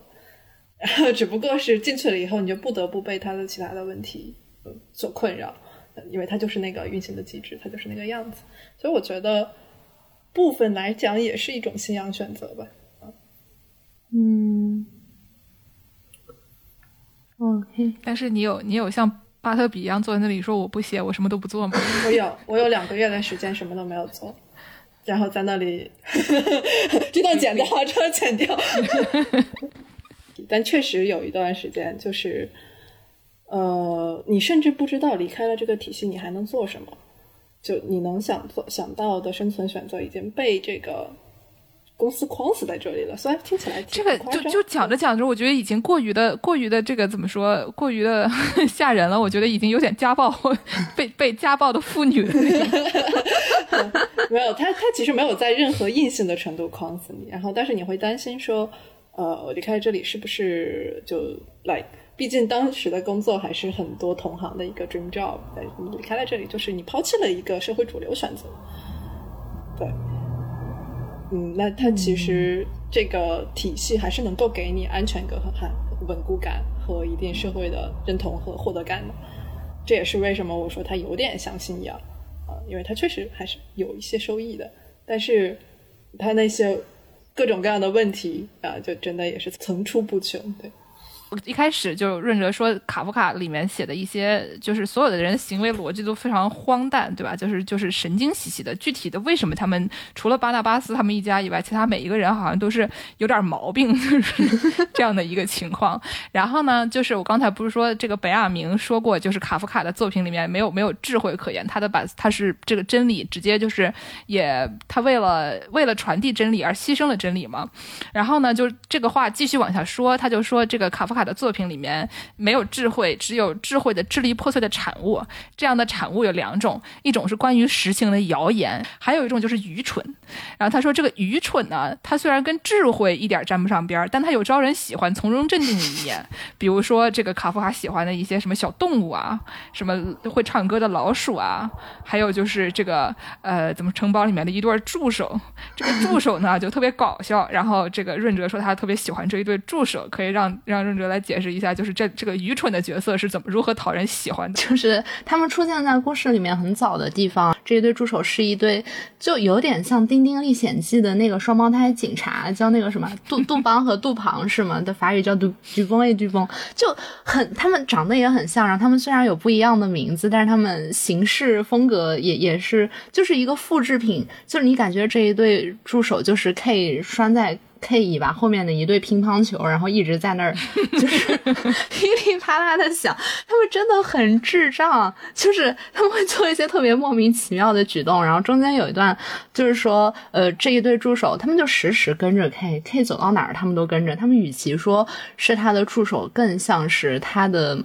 然后只不过是进去了以后，你就不得不被它的其他的问题所困扰，因为它就是那个运行的机制，它就是那个样子。所以我觉得部分来讲也是一种信仰选择吧。嗯，OK。但是你有你有像巴特比一样坐在那里说我不写，我什么都不做吗？<laughs> 我有，我有两个月的时间什么都没有做。然后在那里，这段剪掉，这段剪掉。<laughs> 但确实有一段时间，就是，呃，你甚至不知道离开了这个体系，你还能做什么？就你能想做想到的生存选择，已经被这个。公司框死在这里了，虽然听起来这个就就讲着讲着，我觉得已经过于的过于的这个怎么说，过于的 <laughs> 吓人了。我觉得已经有点家暴，被被家暴的妇女。<laughs> 没有，他他其实没有在任何硬性的程度框死你，然后但是你会担心说，呃，我离开这里是不是就 like，？毕竟当时的工作还是很多同行的一个 dream job，你离开了这里，就是你抛弃了一个社会主流选择，对。嗯，那他其实这个体系还是能够给你安全感和稳固感和一定社会的认同和获得感的。这也是为什么我说他有点像信仰啊，因为他确实还是有一些收益的，但是他那些各种各样的问题啊，就真的也是层出不穷，对。我一开始就润哲说，卡夫卡里面写的一些，就是所有的人行为逻辑都非常荒诞，对吧？就是就是神经兮兮的。具体的为什么他们除了巴纳巴斯他们一家以外，其他每一个人好像都是有点毛病，<laughs> 就是这样的一个情况。然后呢，就是我刚才不是说这个本雅明说过，就是卡夫卡的作品里面没有没有智慧可言，他的把他是这个真理直接就是也他为了为了传递真理而牺牲了真理嘛。然后呢，就这个话继续往下说，他就说这个卡夫。卡的作品里面没有智慧，只有智慧的支离破碎的产物。这样的产物有两种，一种是关于实情的谣言，还有一种就是愚蠢。然后他说，这个愚蠢呢，它虽然跟智慧一点沾不上边但它有招人喜欢、从容镇定的一面。比如说，这个卡夫卡喜欢的一些什么小动物啊，什么会唱歌的老鼠啊，还有就是这个呃，怎么城堡里面的一对助手。这个助手呢就特别搞笑。然后这个润哲说他特别喜欢这一对助手，可以让让润哲。来解释一下，就是这这个愚蠢的角色是怎么如何讨人喜欢的？就是他们出现在故事里面很早的地方，这一对助手是一对，就有点像《丁丁历险记》的那个双胞胎警察，叫那个什么杜 <laughs> 杜邦和杜庞是吗？的法语叫杜杜邦 A 杜邦，就很他们长得也很像，然后他们虽然有不一样的名字，但是他们行事风格也也是就是一个复制品，就是你感觉这一对助手就是 K 拴在。K 以巴后面的一对乒乓球，然后一直在那儿就是 <laughs> 噼里啪啦的响，他们真的很智障，就是他们会做一些特别莫名其妙的举动，然后中间有一段就是说，呃，这一对助手他们就时时跟着 K，K 走到哪儿他们都跟着，他们与其说是他的助手，更像是他的。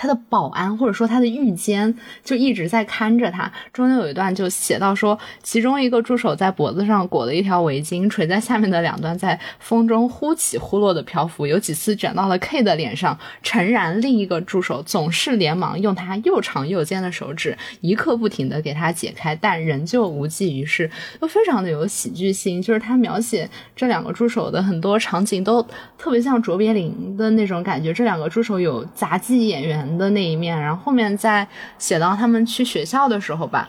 他的保安或者说他的御监就一直在看着他。中间有一段就写到说，其中一个助手在脖子上裹了一条围巾，垂在下面的两端在风中忽起忽落的漂浮，有几次卷到了 K 的脸上。诚然，另一个助手总是连忙用他又长又尖的手指一刻不停地给他解开，但仍旧无济于事。都非常的有喜剧性，就是他描写这两个助手的很多场景都特别像卓别林的那种感觉。这两个助手有杂技演员。的那一面，然后后面再写到他们去学校的时候吧，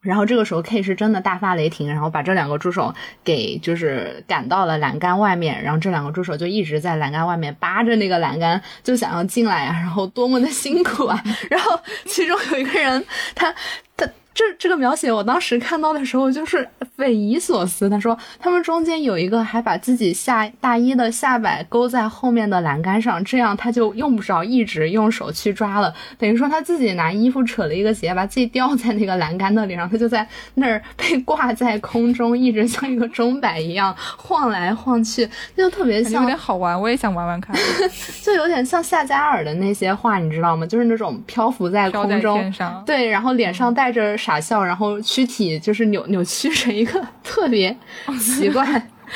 然后这个时候 K 是真的大发雷霆，然后把这两个助手给就是赶到了栏杆外面，然后这两个助手就一直在栏杆外面扒着那个栏杆，就想要进来啊，然后多么的辛苦啊，然后其中有一个人他他。这这个描写，我当时看到的时候就是匪夷所思。他说，他们中间有一个还把自己下大衣的下摆勾在后面的栏杆上，这样他就用不着一直用手去抓了。等于说他自己拿衣服扯了一个结，把自己吊在那个栏杆那里，然后他就在那儿被挂在空中，一直像一个钟摆一样晃来晃去，就特别像，有点好玩。我也想玩玩看，<laughs> 就有点像夏加尔的那些画，你知道吗？就是那种漂浮在空中，对，然后脸上带着。傻笑，然后躯体就是扭扭曲成一个 <laughs> 特别奇怪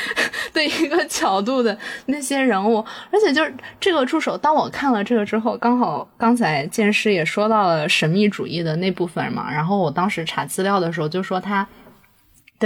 <laughs> 的一个角度的那些人物，而且就是这个助手，当我看了这个之后，刚好刚才剑师也说到了神秘主义的那部分嘛，然后我当时查资料的时候就说他。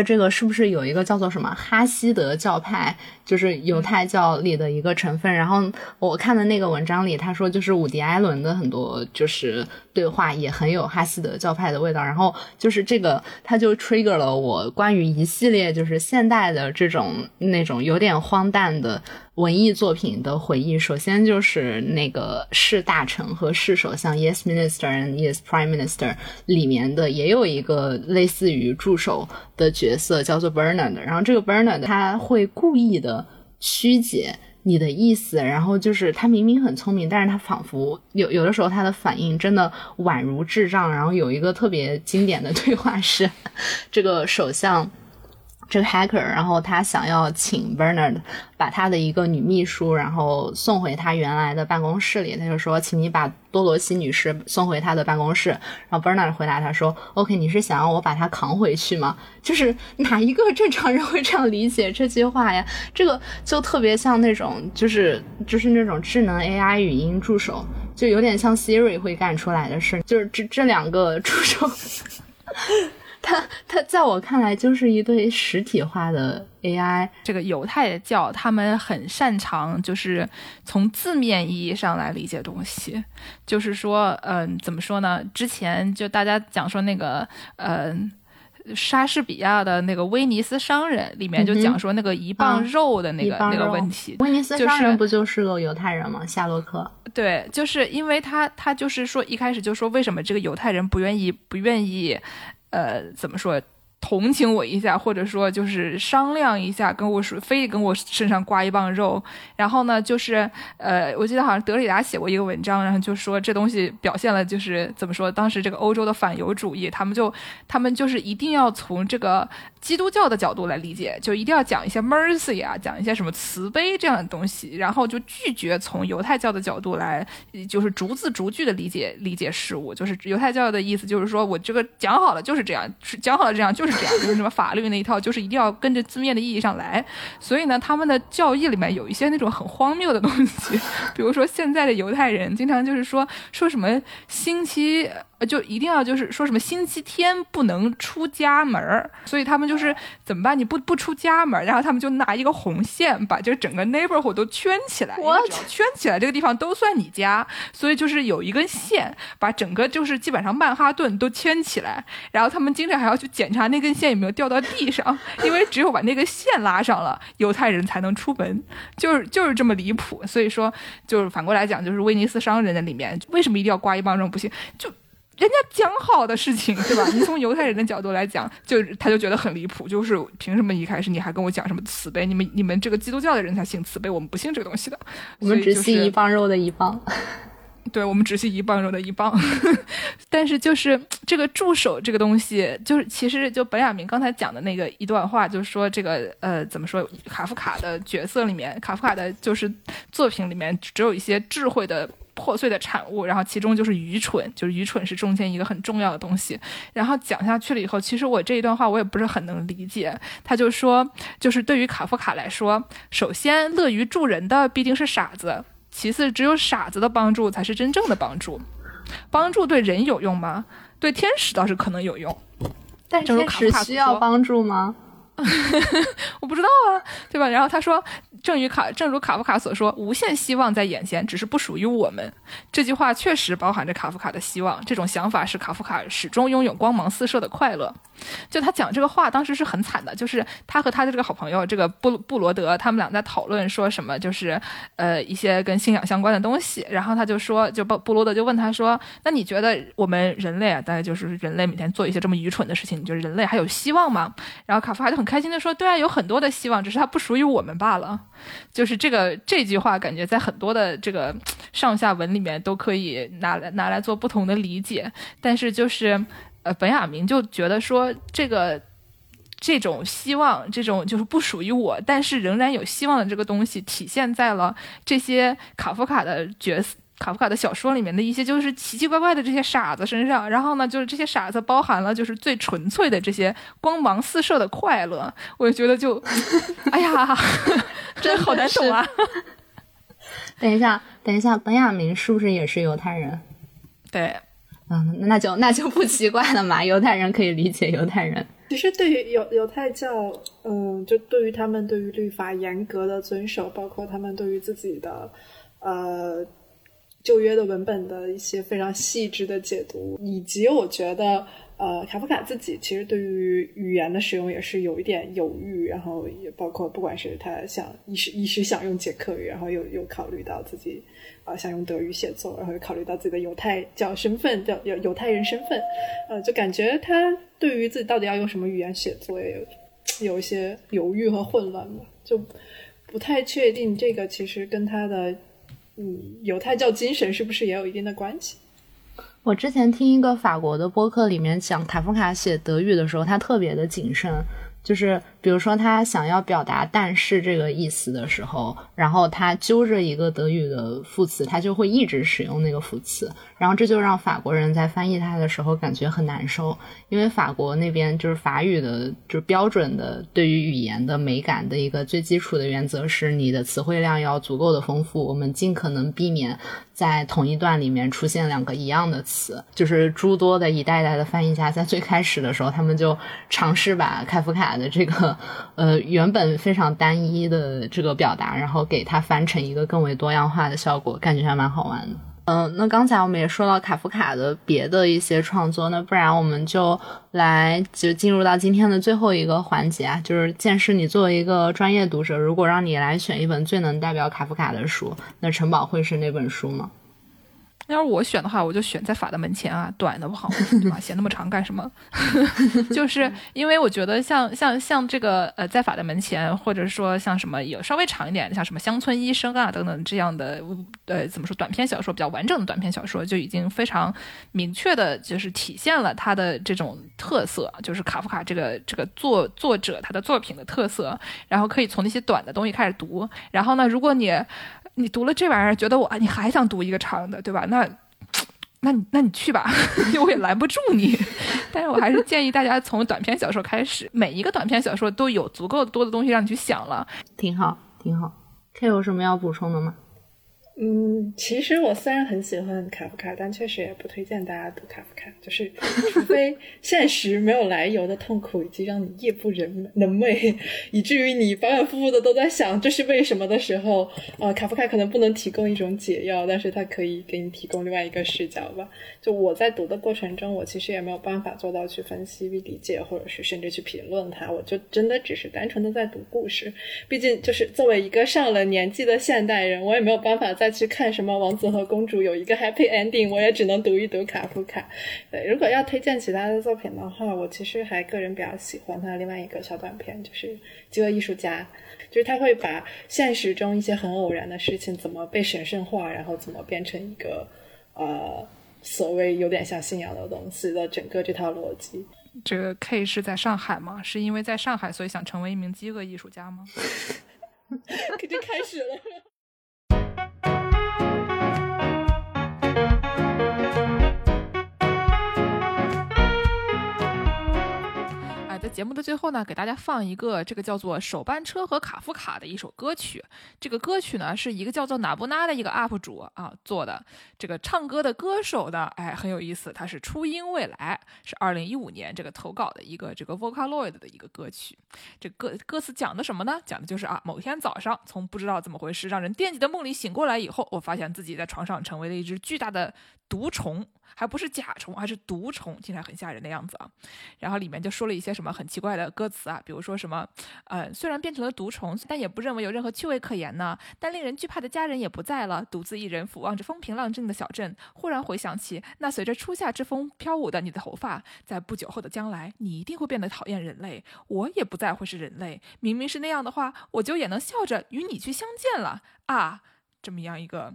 这个是不是有一个叫做什么哈希德教派，就是犹太教里的一个成分？然后我看的那个文章里，他说就是伍迪·艾伦的很多就是对话也很有哈希德教派的味道。然后就是这个，他就 trigger 了我关于一系列就是现代的这种那种有点荒诞的。文艺作品的回忆，首先就是那个是大臣和是首相，Yes Minister and Yes Prime Minister 里面的也有一个类似于助手的角色，叫做 Bernard。然后这个 Bernard 他会故意的曲解你的意思，然后就是他明明很聪明，但是他仿佛有有的时候他的反应真的宛如智障。然后有一个特别经典的对话是，这个首相。这个 hacker，然后他想要请 Bernard 把他的一个女秘书，然后送回他原来的办公室里。他就说，请你把多罗西女士送回他的办公室。然后 Bernard 回答他说：“OK，你是想要我把她扛回去吗？<laughs> 就是哪一个正常人会这样理解这句话呀？这个就特别像那种，就是就是那种智能 AI 语音助手，就有点像 Siri 会干出来的事。就是这这两个助手。<laughs> ”它它在我看来就是一对实体化的 AI。这个犹太教他们很擅长，就是从字面意义上来理解东西。就是说，嗯，怎么说呢？之前就大家讲说那个，嗯。莎士比亚的那个《威尼斯商人》里面就讲说那个一磅肉的那个那个问题。威尼斯商人不就是个犹太人吗？夏洛克。对，就是因为他他就是说一开始就说为什么这个犹太人不愿意不愿意，呃，怎么说？同情我一下，或者说就是商量一下，跟我说非得跟我身上刮一磅肉。然后呢，就是呃，我记得好像德里达写过一个文章，然后就说这东西表现了就是怎么说，当时这个欧洲的反犹主义，他们就他们就是一定要从这个基督教的角度来理解，就一定要讲一些 mercy 啊，讲一些什么慈悲这样的东西，然后就拒绝从犹太教的角度来，就是逐字逐句的理解理解事物。就是犹太教的意思就是说我这个讲好了就是这样，讲好了这样就是。是这样，就是什么法律那一套，就是一定要跟着字面的意义上来。所以呢，他们的教义里面有一些那种很荒谬的东西，比如说现在的犹太人经常就是说说什么星期。呃，就一定要就是说什么星期天不能出家门儿，所以他们就是怎么办？你不不出家门，然后他们就拿一个红线把这整个 neighborhood 都圈起来，圈起来这个地方都算你家。所以就是有一根线把整个就是基本上曼哈顿都圈起来，然后他们经常还要去检查那根线有没有掉到地上，因为只有把那个线拉上了，犹太人才能出门，就是就是这么离谱。所以说，就是反过来讲，就是威尼斯商人的里面为什么一定要刮一帮这种不行？就。人家讲好的事情，对吧？<laughs> 你从犹太人的角度来讲，就他就觉得很离谱，就是凭什么一开始你还跟我讲什么慈悲？你们你们这个基督教的人才信慈悲，我们不信这个东西的。我们只信一磅肉的一磅。<laughs> 对，我们只信一磅肉的一磅。<laughs> 但是就是这个助手这个东西，就是其实就本雅明刚才讲的那个一段话，就是说这个呃怎么说，卡夫卡的角色里面，卡夫卡的就是作品里面只有一些智慧的。破碎的产物，然后其中就是愚蠢，就是愚蠢是中间一个很重要的东西。然后讲下去了以后，其实我这一段话我也不是很能理解。他就说，就是对于卡夫卡来说，首先乐于助人的必定是傻子，其次只有傻子的帮助才是真正的帮助。帮助对人有用吗？对天使倒是可能有用，但天使需要帮助吗？<laughs> 我不知道啊，对吧？然后他说，正如卡，正如卡夫卡所说，无限希望在眼前，只是不属于我们。这句话确实包含着卡夫卡的希望，这种想法使卡夫卡始终拥有光芒四射的快乐。就他讲这个话，当时是很惨的，就是他和他的这个好朋友这个布布罗德，他们俩在讨论说什么，就是呃一些跟信仰相关的东西。然后他就说，就布布罗德就问他说，那你觉得我们人类啊，大概就是人类每天做一些这么愚蠢的事情，你觉得人类还有希望吗？然后卡夫卡就很。开心的说：“对啊，有很多的希望，只是它不属于我们罢了。”就是这个这句话，感觉在很多的这个上下文里面都可以拿来拿来做不同的理解。但是就是呃，本雅明就觉得说，这个这种希望，这种就是不属于我，但是仍然有希望的这个东西，体现在了这些卡夫卡的角色。卡夫卡的小说里面的一些就是奇奇怪怪的这些傻子身上，然后呢，就是这些傻子包含了就是最纯粹的这些光芒四射的快乐，我就觉得就，<laughs> 哎呀，<laughs> 真好难懂啊！<laughs> 等一下，等一下，本雅明是不是也是犹太人？对，嗯，那就那就不奇怪了嘛，犹太人可以理解犹太人。其实对于犹犹太教，嗯，就对于他们对于律法严格的遵守，包括他们对于自己的，呃。旧约的文本的一些非常细致的解读，以及我觉得，呃，卡夫卡自己其实对于语言的使用也是有一点犹豫，然后也包括不管是他想一时一时想用捷克语，然后又又考虑到自己啊想用德语写作，然后又考虑到自己的犹太教身份，叫犹犹太人身份，呃，就感觉他对于自己到底要用什么语言写作也有有一些犹豫和混乱吧，就不太确定这个其实跟他的。嗯，犹太教精神是不是也有一定的关系？我之前听一个法国的播客里面讲卡夫卡写德语的时候，他特别的谨慎。就是比如说他想要表达“但是”这个意思的时候，然后他揪着一个德语的副词，他就会一直使用那个副词，然后这就让法国人在翻译他的时候感觉很难受，因为法国那边就是法语的，就是标准的对于语言的美感的一个最基础的原则是你的词汇量要足够的丰富，我们尽可能避免在同一段里面出现两个一样的词，就是诸多的一代代的翻译家在最开始的时候，他们就尝试把开夫卡的这个呃原本非常单一的这个表达，然后给它翻成一个更为多样化的效果，感觉还蛮好玩的。嗯，那刚才我们也说到卡夫卡的别的一些创作，那不然我们就来就进入到今天的最后一个环节啊，就是见识你作为一个专业读者，如果让你来选一本最能代表卡夫卡的书，那城堡会是那本书吗？要是我选的话，我就选在法的门前啊，短的不好，对吧？<laughs> 写那么长干什么？<laughs> 就是因为我觉得像像像这个呃，在法的门前，或者说像什么有稍微长一点，像什么乡村医生啊等等这样的呃，怎么说短篇小说比较完整的短篇小说，就已经非常明确的，就是体现了他的这种特色，就是卡夫卡这个这个作作者他的作品的特色。然后可以从那些短的东西开始读，然后呢，如果你。你读了这玩意儿，觉得我你还想读一个长的，对吧？那，那你那你去吧，<laughs> 我也拦不住你。<laughs> 但是我还是建议大家从短篇小说开始，每一个短篇小说都有足够多的东西让你去想了，挺好，挺好。K 有什么要补充的吗？嗯，其实我虽然很喜欢卡夫卡，但确实也不推荐大家读卡夫卡。就是除非 <laughs> 现实没有来由的痛苦，以及让你夜不人能寐，以至于你反反复复的都在想这是为什么的时候，啊，卡夫卡可能不能提供一种解药，但是他可以给你提供另外一个视角吧。就我在读的过程中，我其实也没有办法做到去分析、理解，或者是甚至去评论它。我就真的只是单纯的在读故事。毕竟，就是作为一个上了年纪的现代人，我也没有办法再去看什么王子和公主有一个 happy ending，我也只能读一读卡夫卡。对，如果要推荐其他的作品的话，我其实还个人比较喜欢他另外一个小短片，就是《饥饿艺术家》，就是他会把现实中一些很偶然的事情怎么被神圣化，然后怎么变成一个呃。所谓有点像信仰的东西的整个这套逻辑，这个 K 是在上海吗？是因为在上海，所以想成为一名饥饿艺术家吗？<laughs> 肯定开始了。节目的最后呢，给大家放一个这个叫做《手班车和卡夫卡》的一首歌曲。这个歌曲呢，是一个叫做哪布拉的一个 UP 主啊做的。这个唱歌的歌手呢，哎，很有意思，他是初音未来，是二零一五年这个投稿的一个这个 Vocaloid 的一个歌曲。这歌歌词讲的什么呢？讲的就是啊，某天早上，从不知道怎么回事让人惦记的梦里醒过来以后，我发现自己在床上成为了一只巨大的毒虫。还不是甲虫，还是毒虫，听起来很吓人的样子啊。然后里面就说了一些什么很奇怪的歌词啊，比如说什么，呃，虽然变成了毒虫，但也不认为有任何趣味可言呢。但令人惧怕的家人也不在了，独自一人俯望着风平浪静的小镇，忽然回想起那随着初夏之风飘舞的你的头发，在不久后的将来，你一定会变得讨厌人类，我也不再会是人类。明明是那样的话，我就也能笑着与你去相见了啊！这么样一个。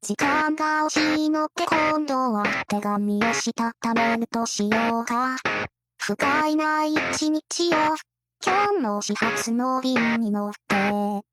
時間が惜しいので今度は手紙をしたためるとしようか。不甲斐ない一日を今日の始発の便に乗って